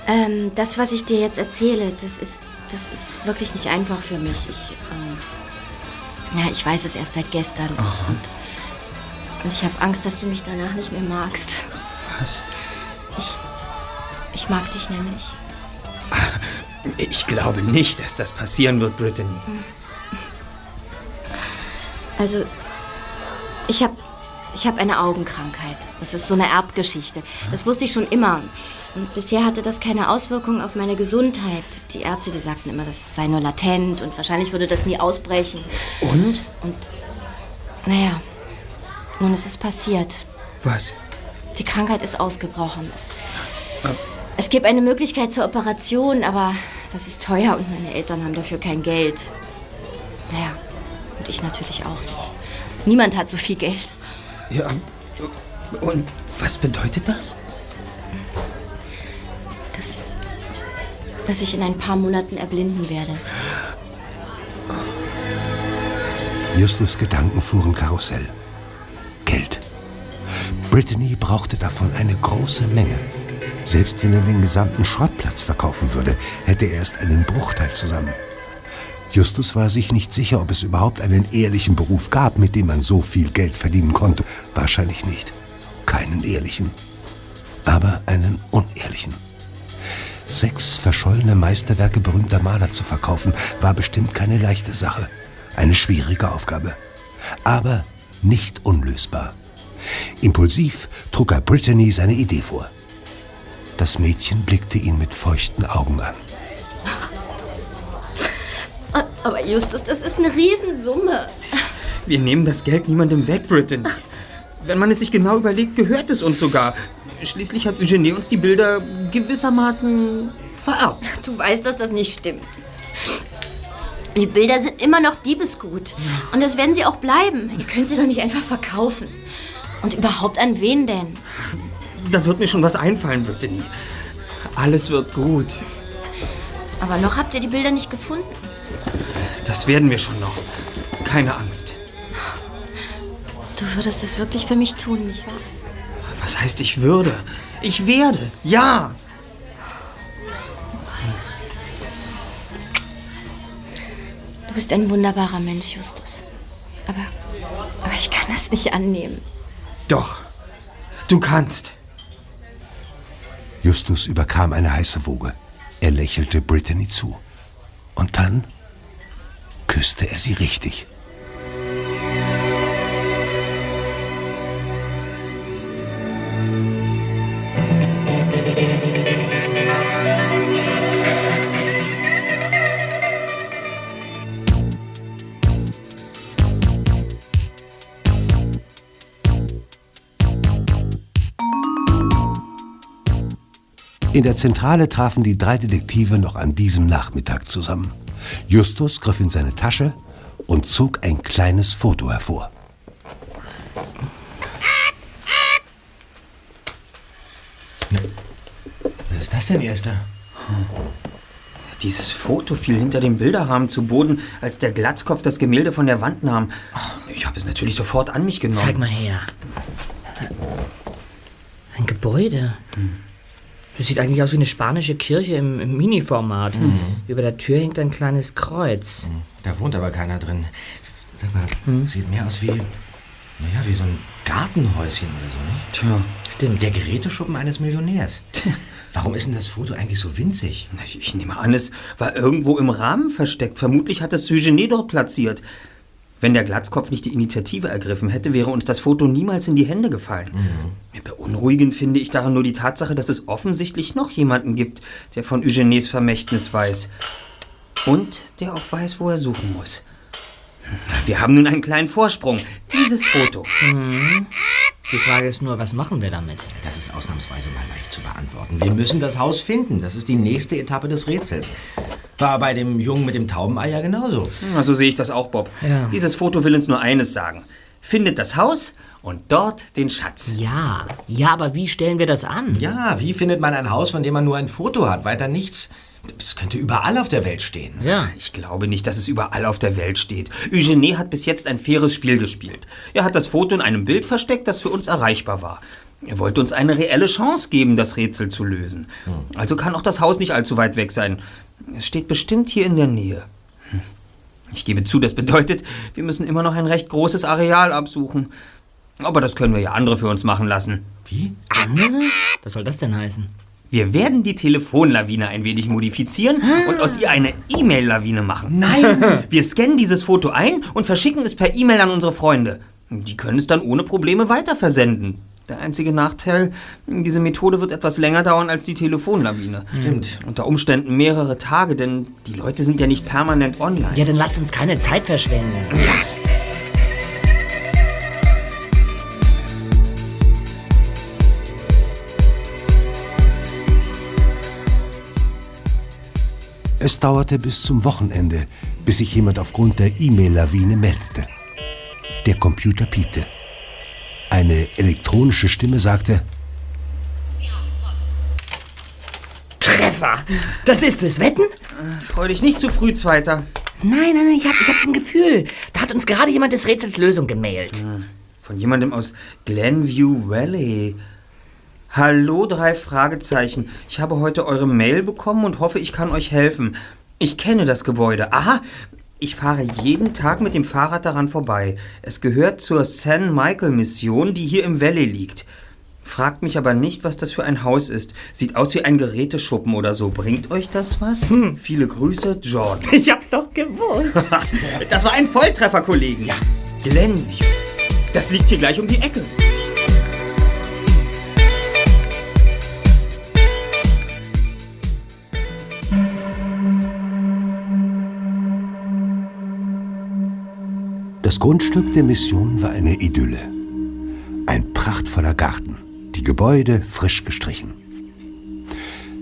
Ähm, das, was ich dir jetzt erzähle, das ist, das ist wirklich nicht einfach für mich. Ich, ähm, ja, ich weiß es erst seit gestern. Und, und ich habe Angst, dass du mich danach nicht mehr magst. was? Ich, ich mag dich nämlich. [laughs] Ich glaube nicht, dass das passieren wird, Brittany. Also, ich habe ich hab eine Augenkrankheit. Das ist so eine Erbgeschichte. Das wusste ich schon immer. Und bisher hatte das keine Auswirkungen auf meine Gesundheit. Die Ärzte, die sagten immer, das sei nur latent und wahrscheinlich würde das nie ausbrechen. Und? Und, naja, nun ist es passiert. Was? Die Krankheit ist ausgebrochen. Es, es gibt eine Möglichkeit zur Operation, aber das ist teuer und meine Eltern haben dafür kein Geld. Naja, und ich natürlich auch nicht. Niemand hat so viel Geld. Ja. Und was bedeutet das? dass, dass ich in ein paar Monaten erblinden werde. Justus Gedanken fuhren Karussell. Brittany brauchte davon eine große Menge. Selbst wenn er den gesamten Schrottplatz verkaufen würde, hätte er erst einen Bruchteil zusammen. Justus war sich nicht sicher, ob es überhaupt einen ehrlichen Beruf gab, mit dem man so viel Geld verdienen konnte. Wahrscheinlich nicht. Keinen ehrlichen. Aber einen unehrlichen. Sechs verschollene Meisterwerke berühmter Maler zu verkaufen, war bestimmt keine leichte Sache. Eine schwierige Aufgabe. Aber nicht unlösbar. Impulsiv trug er Brittany seine Idee vor. Das Mädchen blickte ihn mit feuchten Augen an. [laughs] Aber Justus, das ist eine Riesensumme. Wir nehmen das Geld niemandem weg, Brittany. Wenn man es sich genau überlegt, gehört es uns sogar. Schließlich hat Eugenie uns die Bilder gewissermaßen vererbt. Du weißt, dass das nicht stimmt. Die Bilder sind immer noch Diebesgut. Und das werden sie auch bleiben. Ihr könnt sie doch nicht einfach verkaufen. Und überhaupt an wen denn? Da wird mir schon was einfallen, Brittany. Alles wird gut. Aber noch habt ihr die Bilder nicht gefunden. Das werden wir schon noch. Keine Angst. Du würdest es wirklich für mich tun, nicht wahr? Was heißt, ich würde? Ich werde. Ja. Du bist ein wunderbarer Mensch, Justus. Aber, aber ich kann das nicht annehmen. Doch. Du kannst. Justus überkam eine heiße Woge. Er lächelte Brittany zu. Und dann küsste er sie richtig. In der Zentrale trafen die drei Detektive noch an diesem Nachmittag zusammen. Justus griff in seine Tasche und zog ein kleines Foto hervor. Was ist das denn, Erster? Dieses Foto fiel hinter dem Bilderrahmen zu Boden, als der Glatzkopf das Gemälde von der Wand nahm. Ich habe es natürlich sofort an mich genommen. Zeig mal her. Ein Gebäude. Das sieht eigentlich aus wie eine spanische Kirche im, im Mini-Format. Über der Tür hängt ein kleines Kreuz. Da wohnt aber keiner drin. Sag mal, sieht mehr aus wie, naja, wie so ein Gartenhäuschen oder so, nicht? Tja, Stimmt. Der Geräteschuppen eines Millionärs. Warum ist denn das Foto eigentlich so winzig? ich, ich nehme an, es war irgendwo im Rahmen versteckt. Vermutlich hat es Eugenie dort platziert. Wenn der Glatzkopf nicht die Initiative ergriffen hätte, wäre uns das Foto niemals in die Hände gefallen. Beunruhigend finde ich daran nur die Tatsache, dass es offensichtlich noch jemanden gibt, der von Eugenies Vermächtnis weiß. Und der auch weiß, wo er suchen muss. Wir haben nun einen kleinen Vorsprung. Dieses Foto. Die Frage ist nur, was machen wir damit? Das ist ausnahmsweise mal leicht zu beantworten. Wir müssen das Haus finden. Das ist die nächste Etappe des Rätsels. War bei dem Jungen mit dem Taubenei ja genauso. Na, so sehe ich das auch, Bob. Ja. Dieses Foto will uns nur eines sagen. Findet das Haus und dort den Schatz. Ja, ja, aber wie stellen wir das an? Ja, wie findet man ein Haus, von dem man nur ein Foto hat, weiter nichts? Das könnte überall auf der Welt stehen. Ja. Ich glaube nicht, dass es überall auf der Welt steht. Eugenie hat bis jetzt ein faires Spiel gespielt. Er hat das Foto in einem Bild versteckt, das für uns erreichbar war. Er wollte uns eine reelle Chance geben, das Rätsel zu lösen. Also kann auch das Haus nicht allzu weit weg sein. Es steht bestimmt hier in der Nähe. Hm. Ich gebe zu, das bedeutet, wir müssen immer noch ein recht großes Areal absuchen. Aber das können wir ja andere für uns machen lassen. Wie? Andere? Was soll das denn heißen? Wir werden die Telefonlawine ein wenig modifizieren und aus ihr eine E-Mail-Lawine machen. Nein! [laughs] Wir scannen dieses Foto ein und verschicken es per E-Mail an unsere Freunde. Die können es dann ohne Probleme weiterversenden. Der einzige Nachteil, diese Methode wird etwas länger dauern als die Telefonlawine. Stimmt. Unter Umständen mehrere Tage, denn die Leute sind ja nicht permanent online. Ja, dann lasst uns keine Zeit verschwenden. Es dauerte bis zum Wochenende, bis sich jemand aufgrund der E-Mail-Lawine meldete. Der Computer piepte. Eine elektronische Stimme sagte, Treffer! Das ist es, wetten? Freu dich nicht zu früh, Zweiter. Nein, nein, nein, ich hab, ich hab ein Gefühl. Da hat uns gerade jemand des Rätsels Lösung gemailt. Von jemandem aus Glenview Valley. Hallo, drei Fragezeichen. Ich habe heute eure Mail bekommen und hoffe, ich kann euch helfen. Ich kenne das Gebäude. Aha, ich fahre jeden Tag mit dem Fahrrad daran vorbei. Es gehört zur San Michael Mission, die hier im Valley liegt. Fragt mich aber nicht, was das für ein Haus ist. Sieht aus wie ein Geräteschuppen oder so. Bringt euch das was? Viele Grüße, Jordan. [laughs] Ich hab's doch gewusst. [laughs] Das war ein Volltreffer, Kollegen. Ja. Glenview. Das liegt hier gleich um die Ecke. Das Grundstück der Mission war eine Idylle. Ein prachtvoller Garten, die Gebäude frisch gestrichen.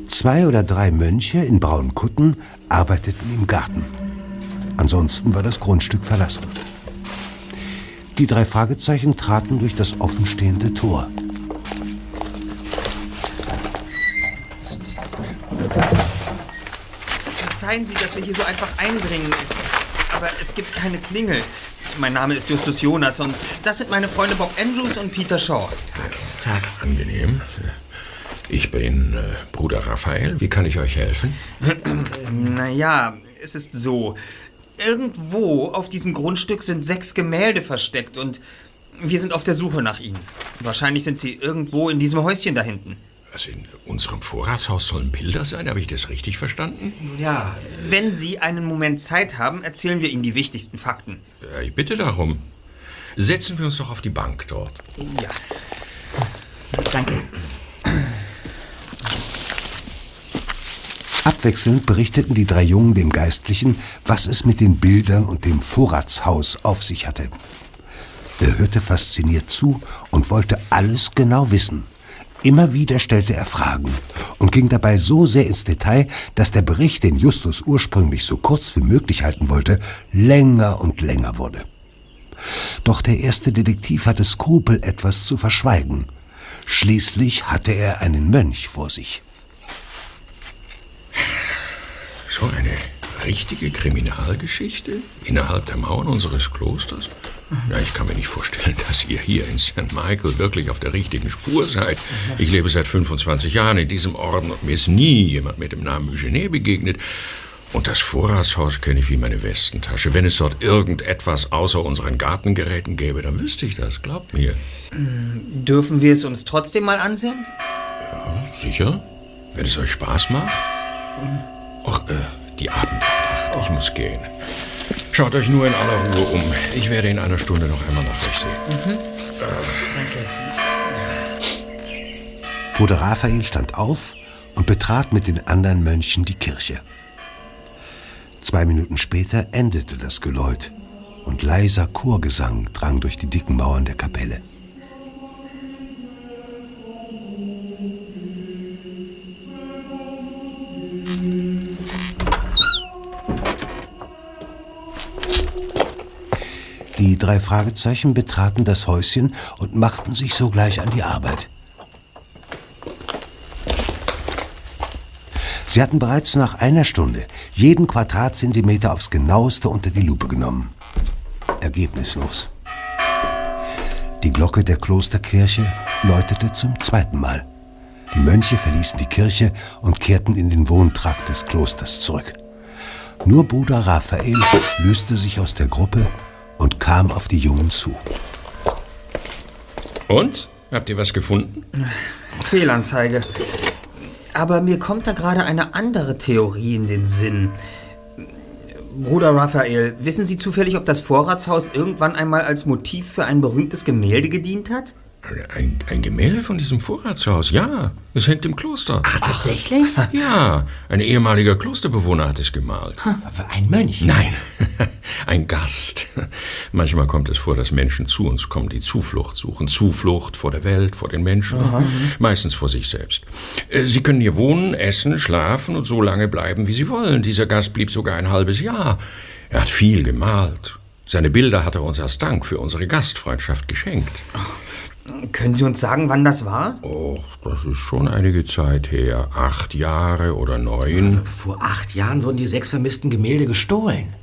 Zwei oder drei Mönche in braunen Kutten arbeiteten im Garten. Ansonsten war das Grundstück verlassen. Die drei Fragezeichen traten durch das offenstehende Tor. Verzeihen Sie, dass wir hier so einfach eindringen. Aber es gibt keine Klingel. Mein Name ist Justus Jonas und das sind meine Freunde Bob Andrews und Peter Shaw. Tag. Angenehm. Ich bin äh, Bruder Raphael. Wie kann ich euch helfen? [clears throat] Naja, es ist so. Irgendwo auf diesem Grundstück sind sechs Gemälde versteckt und wir sind auf der Suche nach ihnen. Wahrscheinlich sind sie irgendwo in diesem Häuschen da hinten. Also in unserem Vorratshaus sollen Bilder sein. Habe ich das richtig verstanden? Ja, wenn Sie einen Moment Zeit haben, erzählen wir Ihnen die wichtigsten Fakten. Ja, ich bitte darum. Setzen wir uns doch auf die Bank dort. Ja. Danke. Abwechselnd berichteten die drei Jungen dem Geistlichen, was es mit den Bildern und dem Vorratshaus auf sich hatte. Er hörte fasziniert zu und wollte alles genau wissen. Immer wieder stellte er Fragen und ging dabei so sehr ins Detail, dass der Bericht, den Justus ursprünglich so kurz wie möglich halten wollte, länger und länger wurde. Doch der erste Detektiv hatte Skrupel, etwas zu verschweigen. Schließlich hatte er einen Mönch vor sich. So eine richtige Kriminalgeschichte innerhalb der Mauern unseres Klosters? Ja, ich kann mir nicht vorstellen, dass ihr hier in St. Michael wirklich auf der richtigen Spur seid. Ich lebe seit 25 Jahren in diesem Orden und mir ist nie jemand mit dem Namen Eugenie begegnet. Und das Vorratshaus kenne ich wie meine Westentasche. Wenn es dort irgendetwas außer unseren Gartengeräten gäbe, dann wüsste ich das, glaubt mir. Dürfen wir es uns trotzdem mal ansehen? Ja, sicher? Wenn es euch Spaß macht? Ach, äh, die Abendandacht. Ich muss gehen. Schaut euch nur in aller Ruhe um. Ich werde in einer Stunde noch einmal nach euch sehen. Bruder Raphael stand auf und betrat mit den anderen Mönchen die Kirche. Zwei Minuten später endete das Geläut und leiser Chorgesang drang durch die dicken Mauern der Kapelle. Drei Fragezeichen betraten das Häuschen und machten sich sogleich an die Arbeit. Sie hatten bereits nach einer Stunde jeden Quadratzentimeter aufs genaueste unter die Lupe genommen. Ergebnislos. Die Glocke der Klosterkirche läutete zum zweiten Mal. Die Mönche verließen die Kirche und kehrten in den Wohntrakt des Klosters zurück. Nur Bruder Raphael löste sich aus der Gruppe kam auf die Jungen zu. Und? Habt ihr was gefunden? Fehlanzeige. Aber mir kommt da gerade eine andere Theorie in den Sinn. Bruder Raphael, wissen Sie zufällig, ob das Vorratshaus irgendwann einmal als Motiv für ein berühmtes Gemälde gedient hat? Ein, ein Gemälde von diesem Vorratshaus, ja. Es hängt im Kloster. Ach, tatsächlich? [laughs] Ja, ein ehemaliger Klosterbewohner hat es gemalt. Aber ein Mönch? Nein, [laughs] ein Gast. Manchmal kommt es vor, dass Menschen zu uns kommen, die Zuflucht suchen. Zuflucht vor der Welt, vor den Menschen. Meistens vor sich selbst. Äh, Sie können hier wohnen, essen, schlafen und so lange bleiben, wie Sie wollen. Dieser Gast blieb sogar ein halbes Jahr. Er hat viel gemalt. Seine Bilder hat er uns als Dank für unsere Gastfreundschaft geschenkt. Können Sie uns sagen, wann das war? Oh, das ist schon einige Zeit her. Acht Jahre oder neun. Vor acht Jahren wurden die sechs vermissten Gemälde gestohlen.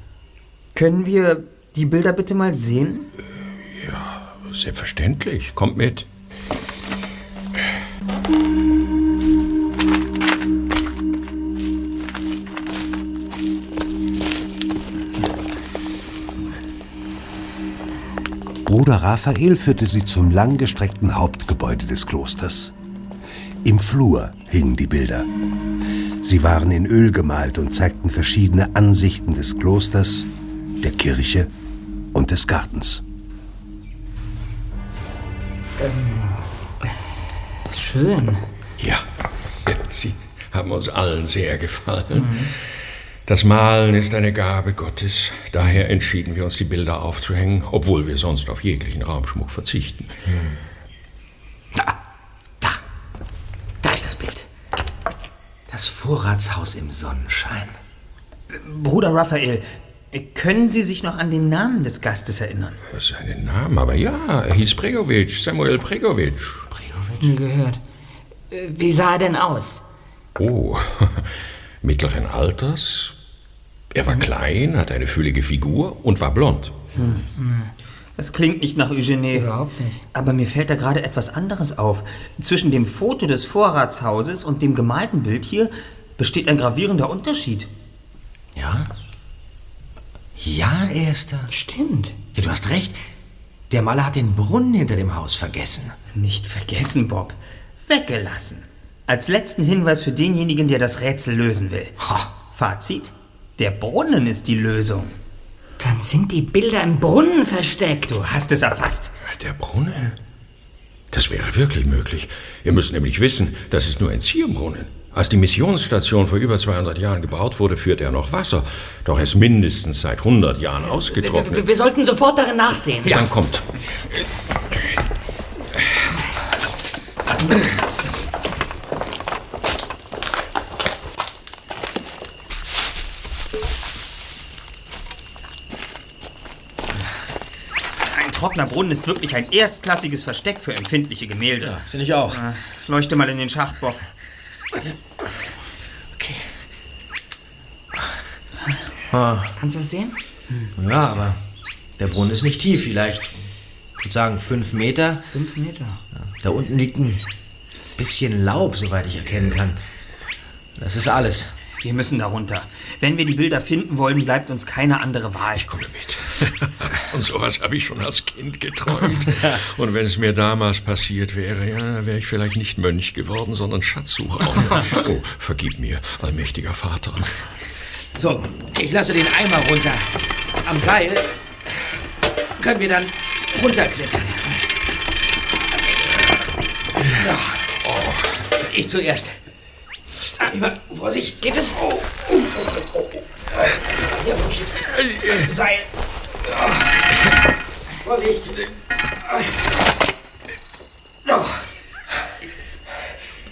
Können wir die Bilder bitte mal sehen? Selbstverständlich. Kommt mit. Bruder Raphael führte sie zum langgestreckten Hauptgebäude des Klosters. Im Flur hingen die Bilder. Sie waren in Öl gemalt und zeigten verschiedene Ansichten des Klosters, der Kirche und des Gartens. Schön. Ja, Sie haben uns allen sehr gefallen. Das Malen ist eine Gabe Gottes. Daher entschieden wir uns, die Bilder aufzuhängen, obwohl wir sonst auf jeglichen Raumschmuck verzichten. Da ist das Bild. Das Vorratshaus im Sonnenschein. Bruder Raphael, können Sie sich noch an den Namen des Gastes erinnern? Seinen Namen, aber ja, er hieß Pregovic, Samuel Pregovic. Nie gehört. Äh, Wie sah er denn aus? Oh, [laughs] mittleren Alters. Er war klein, hatte eine füllige Figur und war blond. Das klingt nicht nach Eugenie. Überhaupt nicht. Aber mir fällt da gerade etwas anderes auf. Zwischen dem Foto des Vorratshauses und dem gemalten Bild hier besteht ein gravierender Unterschied. Ja? Ja, Erster. Stimmt. Ja, du hast recht. Der Maler hat den Brunnen hinter dem Haus vergessen. Nicht vergessen, Bob. Weggelassen. Als letzten Hinweis für denjenigen, der das Rätsel lösen will. Fazit: Der Brunnen ist die Lösung. Dann sind die Bilder im Brunnen versteckt. Du hast es erfasst. Der Brunnen? Das wäre wirklich möglich. Ihr müsst nämlich wissen, das ist nur ein Zierbrunnen. Als die Missionsstation vor über 200 Jahren gebaut wurde, führte er noch Wasser. Doch er ist mindestens seit 100 Jahren Wir, ausgetrocknet. wir, wir sollten sofort darin nachsehen. Dann kommt. Trockener Brunnen ist wirklich ein erstklassiges Versteck für empfindliche Gemälde. Ja, finde ich auch. Äh, Leuchte mal in den Schacht, Bob. Ah, Kannst du es sehen? ja, aber der Brunnen ist nicht tief. Vielleicht, ich würde sagen, fünf Meter. Fünf Meter. Da unten liegt ein bisschen Laub, soweit ich erkennen kann. Das ist alles. Wir müssen da runter. Wenn wir die Bilder finden wollen, bleibt uns keine andere Wahl. Ich komme mit. [laughs] Von sowas habe ich schon als Kind geträumt. [laughs] Und wenn es mir damals passiert wäre, ja, wäre ich vielleicht nicht Mönch geworden, sondern Schatzsucher. [laughs] Oh, vergib mir, allmächtiger Vater. So, ich lasse den Eimer runter. Am Seil können wir dann runterklettern. So. Ich zuerst. Vorsicht. Geht es? Oh. Sehr rutschig. Seil. Vorsicht. So.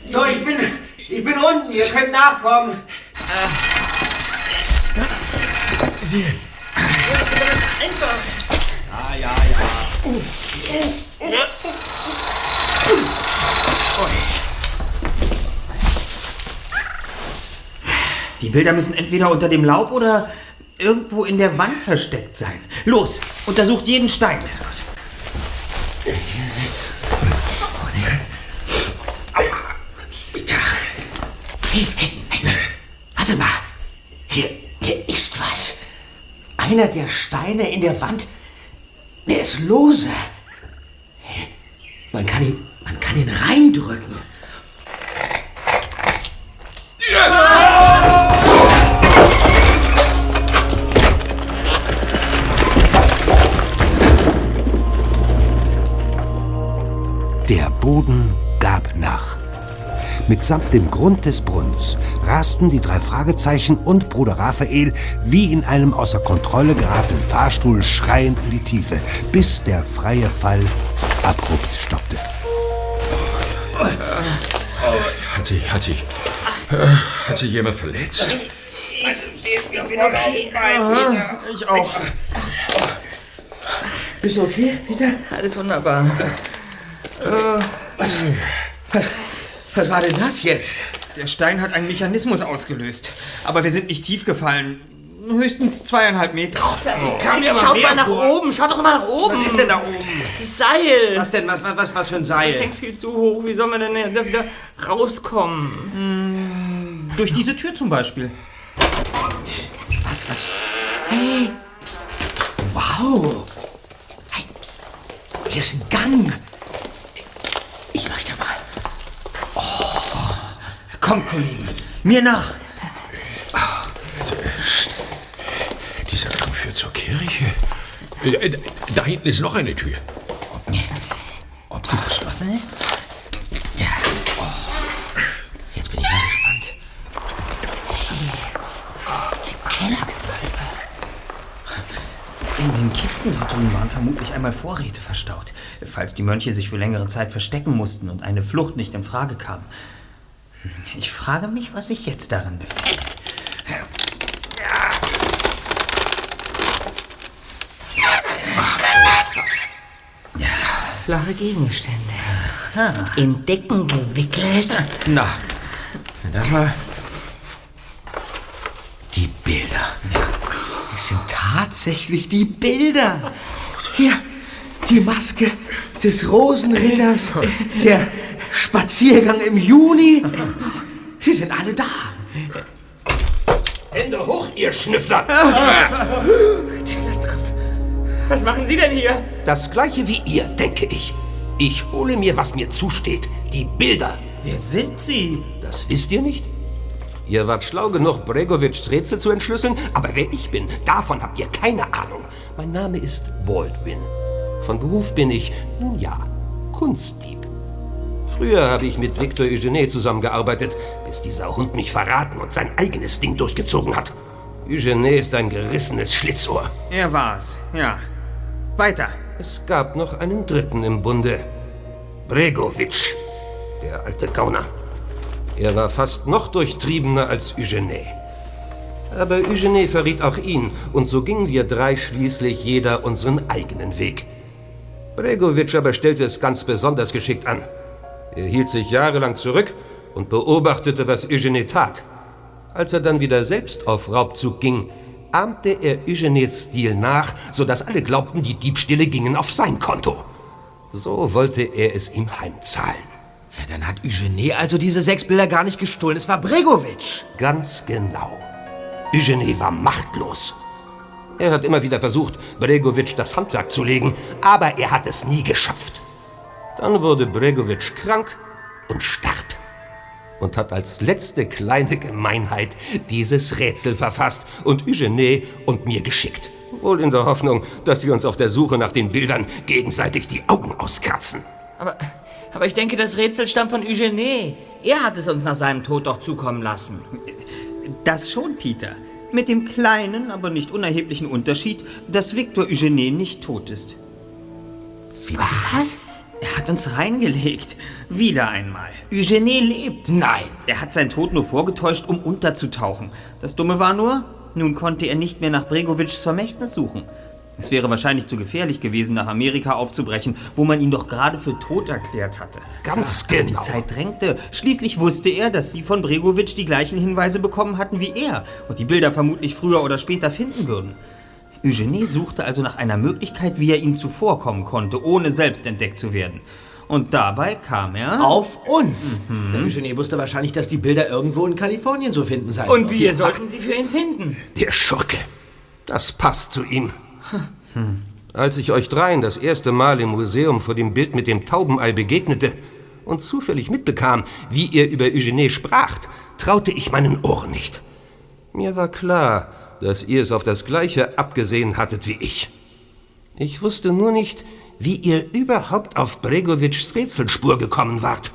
So, ich bin, ich bin unten. Ihr könnt nachkommen. Sie. Ah, ja, ja. Die Bilder müssen entweder unter dem Laub oder irgendwo in der Wand versteckt sein. Los, untersucht jeden Stein. Warte mal. Hier, hier ist was. Einer der Steine in der Wand, der ist lose. Man kann ihn, man kann ihn reindrücken. Der Boden gab nach. Mitsamt dem Grund des Brunns rasten die drei Fragezeichen und Bruder Raphael wie in einem außer Kontrolle geratenen Fahrstuhl schreiend in die Tiefe, bis der freie Fall abrupt stoppte. Hat sich, hat sich, hat sich jemand verletzt? Ich bin okay. Aha, ich auch. Bist du okay, Peter? Alles wunderbar. Was, was war denn das jetzt? Der Stein hat einen Mechanismus ausgelöst. Aber wir sind nicht tief gefallen. Höchstens zweieinhalb Meter. Kam mir Schaut mal nach oben, schaut doch mal nach oben. Was ist denn da oben? Das Seil. Was denn? Was, was, was, was für ein Das Seil? hängt viel zu hoch. Wie soll man denn da wieder rauskommen? Durch diese Tür zum Beispiel. Was, was? Hey! Wow! Hey, hier ist ein Gang. Ich möchte mal. Kommt, Kollegen. Mir nach. Dieser Gang führt zur Kirche. Äh, Da da hinten ist noch eine Tür. Ob sie verschlossen ist? Jetzt bin ich mal gespannt. Hey, Im Kellergewölbe. In den Kisten dort drüben waren vermutlich einmal Vorräte verstaut, falls die Mönche sich für längere Zeit verstecken mussten und eine Flucht nicht in Frage kam. Ich frage mich, was sich jetzt darin befindet. Flache Gegenstände. In Decken gewickelt. Na, das mal. Die Bilder. Es sind tatsächlich die Bilder. Hier, die Maske des Rosenritters, der Spaziergang im Juni. Sie sind alle da. Hände hoch, ihr Schnüffler! Was machen Sie denn hier? Das gleiche wie ihr, denke ich. Ich hole mir, was mir zusteht. Die Bilder. Wer sind Sie? Das wisst ihr nicht? Ihr wart schlau genug, Bregovics Rätsel zu entschlüsseln, aber wer ich bin, davon habt ihr keine Ahnung. Mein Name ist Baldwin. Von Beruf bin ich, nun ja, Kunstdieb. Früher habe ich mit Victor Eugene zusammengearbeitet, bis dieser Hund mich verraten und sein eigenes Ding durchgezogen hat. Eugene ist ein gerissenes Schlitzohr. Er war's, ja. Weiter. Es gab noch einen dritten im Bunde. Bregovic, der alte Gauner. Er war fast noch durchtriebener als Eugene. Aber Eugene verriet auch ihn, und so gingen wir drei schließlich jeder unseren eigenen Weg. Bregovic aber stellte es ganz besonders geschickt an. Er hielt sich jahrelang zurück und beobachtete, was Eugene tat. Als er dann wieder selbst auf Raubzug ging, ahmte er Eugenes Stil nach, sodass alle glaubten, die Diebstähle gingen auf sein Konto. So wollte er es ihm heimzahlen. Ja, dann hat Eugene also diese sechs Bilder gar nicht gestohlen. Es war Bregovic. Ganz genau. Eugene war machtlos. Er hat immer wieder versucht, Bregovic das Handwerk zu legen, aber er hat es nie geschafft. Dann wurde Bregovic krank und starb. Und hat als letzte kleine Gemeinheit dieses Rätsel verfasst und Eugene und mir geschickt. Wohl in der Hoffnung, dass wir uns auf der Suche nach den Bildern gegenseitig die Augen auskratzen. Aber, aber ich denke, das Rätsel stammt von Eugene. Er hat es uns nach seinem Tod doch zukommen lassen. Das schon, Peter. Mit dem kleinen, aber nicht unerheblichen Unterschied, dass Victor Eugene nicht tot ist. Wie bitte was? Er hat uns reingelegt. Wieder einmal. Eugene lebt. Nein. Er hat seinen Tod nur vorgetäuscht, um unterzutauchen. Das Dumme war nur, nun konnte er nicht mehr nach Bregovics Vermächtnis suchen. Es wäre wahrscheinlich zu gefährlich gewesen, nach Amerika aufzubrechen, wo man ihn doch gerade für tot erklärt hatte. Ganz Aber genau. Die Zeit drängte. Schließlich wusste er, dass sie von Bregovic die gleichen Hinweise bekommen hatten wie er und die Bilder vermutlich früher oder später finden würden. Eugenie suchte also nach einer Möglichkeit, wie er ihm zuvorkommen konnte, ohne selbst entdeckt zu werden. Und dabei kam er... Auf uns. Mhm. Der Eugenie wusste wahrscheinlich, dass die Bilder irgendwo in Kalifornien zu finden seien. Und wir sollten sie für ihn finden. Der Schurke. Das passt zu ihm. Als ich euch dreien das erste Mal im Museum vor dem Bild mit dem Taubenei begegnete und zufällig mitbekam, wie ihr über Eugenie spracht, traute ich meinen Ohren nicht. Mir war klar, dass ihr es auf das Gleiche abgesehen hattet wie ich. Ich wusste nur nicht, wie ihr überhaupt auf Bregovics Rätselspur gekommen wart.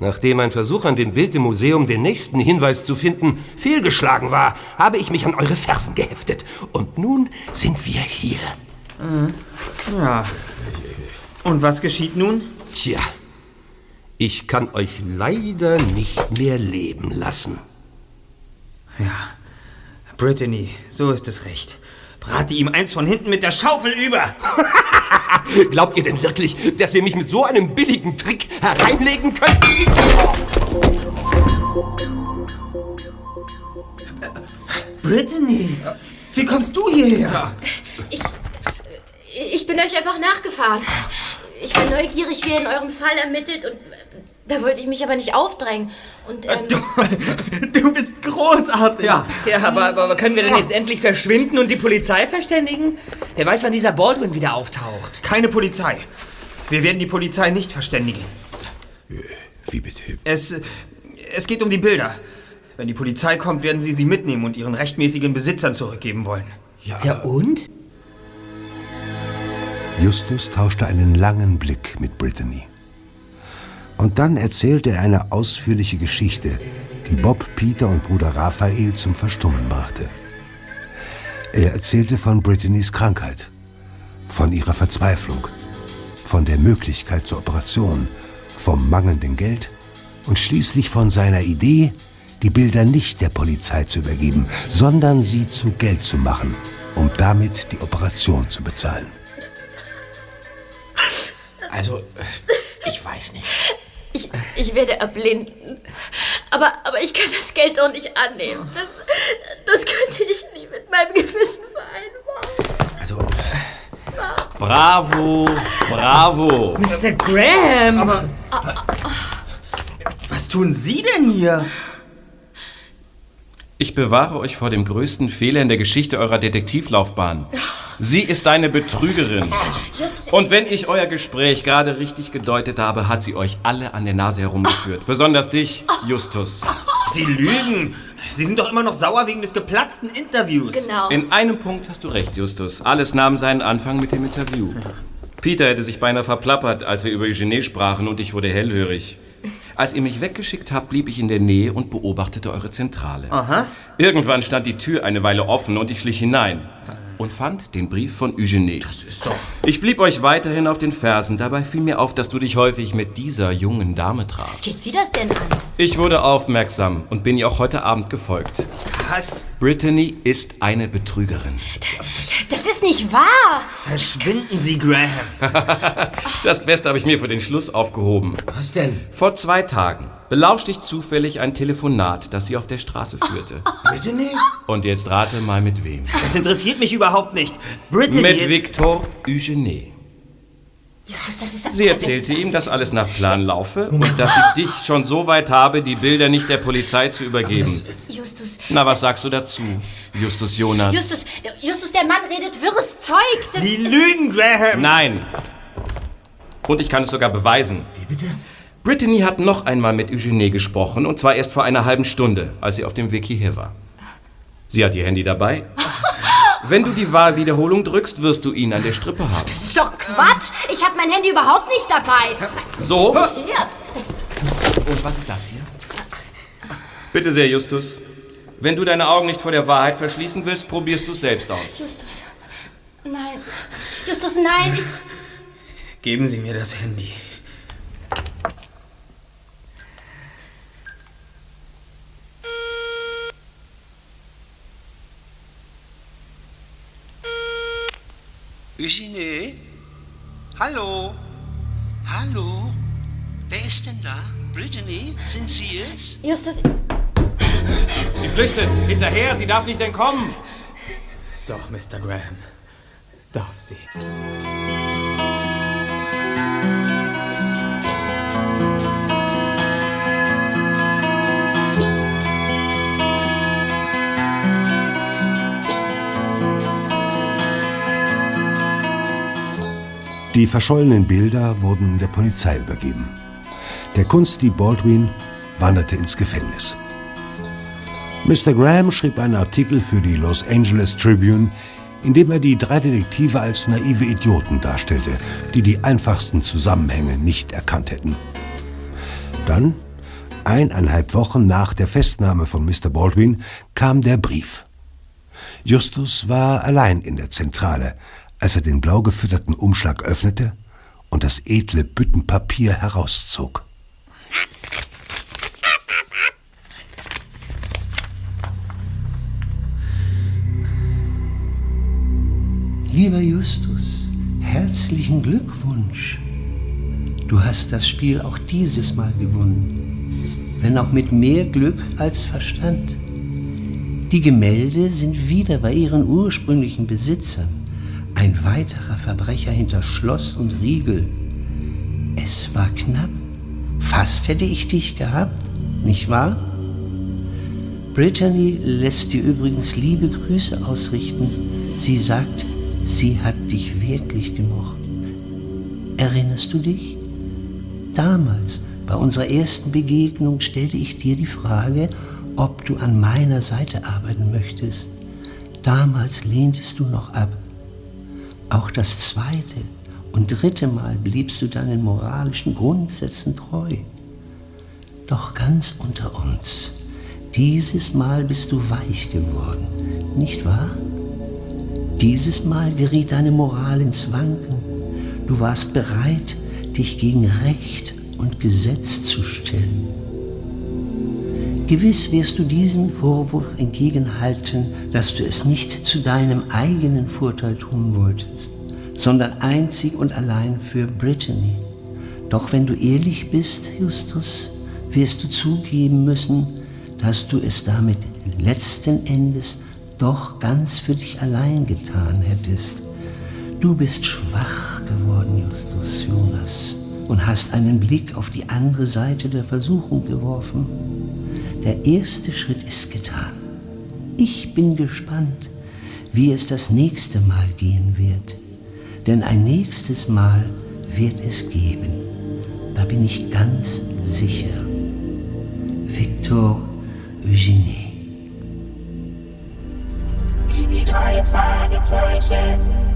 Nachdem ein Versuch an dem Bild im Museum den nächsten Hinweis zu finden fehlgeschlagen war, habe ich mich an eure Fersen geheftet. Und nun sind wir hier. Ja. Und was geschieht nun? Tja, ich kann euch leider nicht mehr leben lassen. Ja, Brittany, so ist es recht. Brate ihm eins von hinten mit der Schaufel über. [laughs] Glaubt ihr denn wirklich, dass ihr mich mit so einem billigen Trick hereinlegen könnt? Brittany, wie kommst du hierher? Ich, ich bin euch einfach nachgefahren. Ich war neugierig, wie ihr in eurem Fall ermittelt und da wollte ich mich aber nicht aufdrängen. Und, ähm, [laughs] Du bist großartig. Ja, ja aber, aber, können wir denn jetzt endlich verschwinden und die Polizei verständigen? Wer weiß, wann dieser Baldwin wieder auftaucht. Keine Polizei. Wir werden die Polizei nicht verständigen. Wie bitte? Es, es geht um die Bilder. Wenn die Polizei kommt, werden sie sie mitnehmen und ihren rechtmäßigen Besitzern zurückgeben wollen. Ja, und? Justus tauschte einen langen Blick mit Brittany. Und dann erzählte er eine ausführliche Geschichte, die Bob, Peter und Bruder Raphael zum Verstummen brachte. Er erzählte von Brittany's Krankheit, von ihrer Verzweiflung, von der Möglichkeit zur Operation, vom mangelnden Geld und schließlich von seiner Idee, die Bilder nicht der Polizei zu übergeben, sondern sie zu Geld zu machen, um damit die Operation zu bezahlen. Also, ich weiß nicht. Ich, ich werde erblinden. Aber, aber ich kann das Geld doch nicht annehmen. Das, das könnte ich nie mit meinem Gewissen vereinbaren. Also, Bravo, bravo. Mr. Graham! Aber. Was tun Sie denn hier? Ich bewahre euch vor dem größten Fehler in der Geschichte eurer Detektivlaufbahn. Sie ist eine Betrügerin. Und wenn ich euer Gespräch gerade richtig gedeutet habe, hat sie euch alle an der Nase herumgeführt. Besonders dich, Justus. Sie lügen. Sie sind doch immer noch sauer wegen des geplatzten Interviews. Genau. In einem Punkt hast du recht, Justus. Alles nahm seinen Anfang mit dem Interview. Peter hätte sich beinahe verplappert, als wir über Eugenie sprachen und ich wurde hellhörig. Als ihr mich weggeschickt habt, blieb ich in der Nähe und beobachtete eure Zentrale. Aha. Irgendwann stand die Tür eine Weile offen und ich schlich hinein und fand den Brief von Eugenie. Das ist doch... Ich blieb euch weiterhin auf den Fersen. Dabei fiel mir auf, dass du dich häufig mit dieser jungen Dame Was trafst. geht Sie das denn an? Ich wurde aufmerksam und bin ihr auch heute Abend gefolgt. Was? Brittany ist eine Betrügerin. Das ist nicht wahr. Verschwinden Sie, Graham. [laughs] Das Beste habe ich mir für den Schluss aufgehoben. was denn? Vor zwei Tagen belauschte ich zufällig ein Telefonat, das sie auf der Straße führte. Brittany? Und jetzt rate mal mit wem. Das interessiert mich überhaupt nicht. Brittany Mit ist... Victor Eugenie. Justus. Sie erzählte ihm, dass alles nach Plan laufe und dass sie dich schon so weit habe, die Bilder nicht der Polizei zu übergeben. Justus, Na, was sagst du dazu, Justus Jonas? Justus, der- Justus, der Mann redet wirres Zeug. Das, Sie lügen, Graham. Nein. Und ich kann es sogar beweisen. Wie bitte? Brittany hat noch einmal mit Eugenie gesprochen, und zwar erst vor einer halben Stunde, als sie auf dem Weg hierher war. Sie hat ihr Handy dabei. [laughs] Wenn du die Wahlwiederholung drückst, wirst du ihn an der Strippe haben. das ist doch Quatsch. Ich habe mein Handy überhaupt nicht dabei. So? Und was ist das hier? Bitte sehr, Justus. Wenn du deine Augen nicht vor der Wahrheit verschließen willst, probierst du es selbst aus. Justus. Nein. Justus, nein. Geben Sie mir das Handy. Eugenie? Hallo? Hallo? Wer ist denn da? Brittany? Sind Sie es? Justus, Sie flüchtet. Hinterher, sie darf nicht entkommen. Doch, Mr. Graham. Darf sie. Die verschollenen Bilder wurden der Polizei übergeben. Der Kunstdieb Baldwin wanderte ins Gefängnis. Mr. Graham schrieb einen Artikel für die Los Angeles Tribune, in dem er die drei Detektive als naive Idioten darstellte, die die einfachsten Zusammenhänge nicht erkannt hätten. Dann, eineinhalb Wochen nach der Festnahme von Mr. Baldwin, kam der Brief. Justus war allein in der Zentrale, als er den blau gefütterten Umschlag öffnete und das edle Büttenpapier herauszog. Lieber Justus, herzlichen Glückwunsch. Du hast das Spiel auch dieses Mal gewonnen, wenn auch mit mehr Glück als Verstand. Die Gemälde sind wieder bei ihren ursprünglichen Besitzern. Ein weiterer Verbrecher hinter Schloss und Riegel. Es war knapp. Fast hätte ich dich gehabt, nicht wahr? Brittany lässt dir übrigens liebe Grüße ausrichten. Sie sagt, sie hat dich wirklich gemocht. Erinnerst du dich? Damals, bei unserer ersten Begegnung, stellte ich dir die Frage, ob du an meiner Seite arbeiten möchtest. Damals lehntest du noch ab. Auch das zweite und dritte Mal bliebst du deinen moralischen Grundsätzen treu. Doch ganz unter uns, dieses Mal bist du weich geworden, nicht wahr? Dieses Mal geriet deine Moral ins Wanken. Du warst bereit, dich gegen Recht und Gesetz zu stellen. Gewiss wirst du diesem Vorwurf entgegenhalten, dass du es nicht zu deinem eigenen Vorteil tun wolltest, sondern einzig und allein für Brittany. Doch wenn du ehrlich bist, Justus, wirst du zugeben müssen, dass du es damit letzten Endes doch ganz für dich allein getan hättest. Du bist schwach geworden, Justus Jonas, und hast einen Blick auf die andere Seite der Versuchung geworfen. Der erste Schritt ist getan. Ich bin gespannt, wie es das nächste Mal gehen wird. Denn ein nächstes Mal wird es geben. Da bin ich ganz sicher. Victor Eugenie. Die drei Fragezeichen.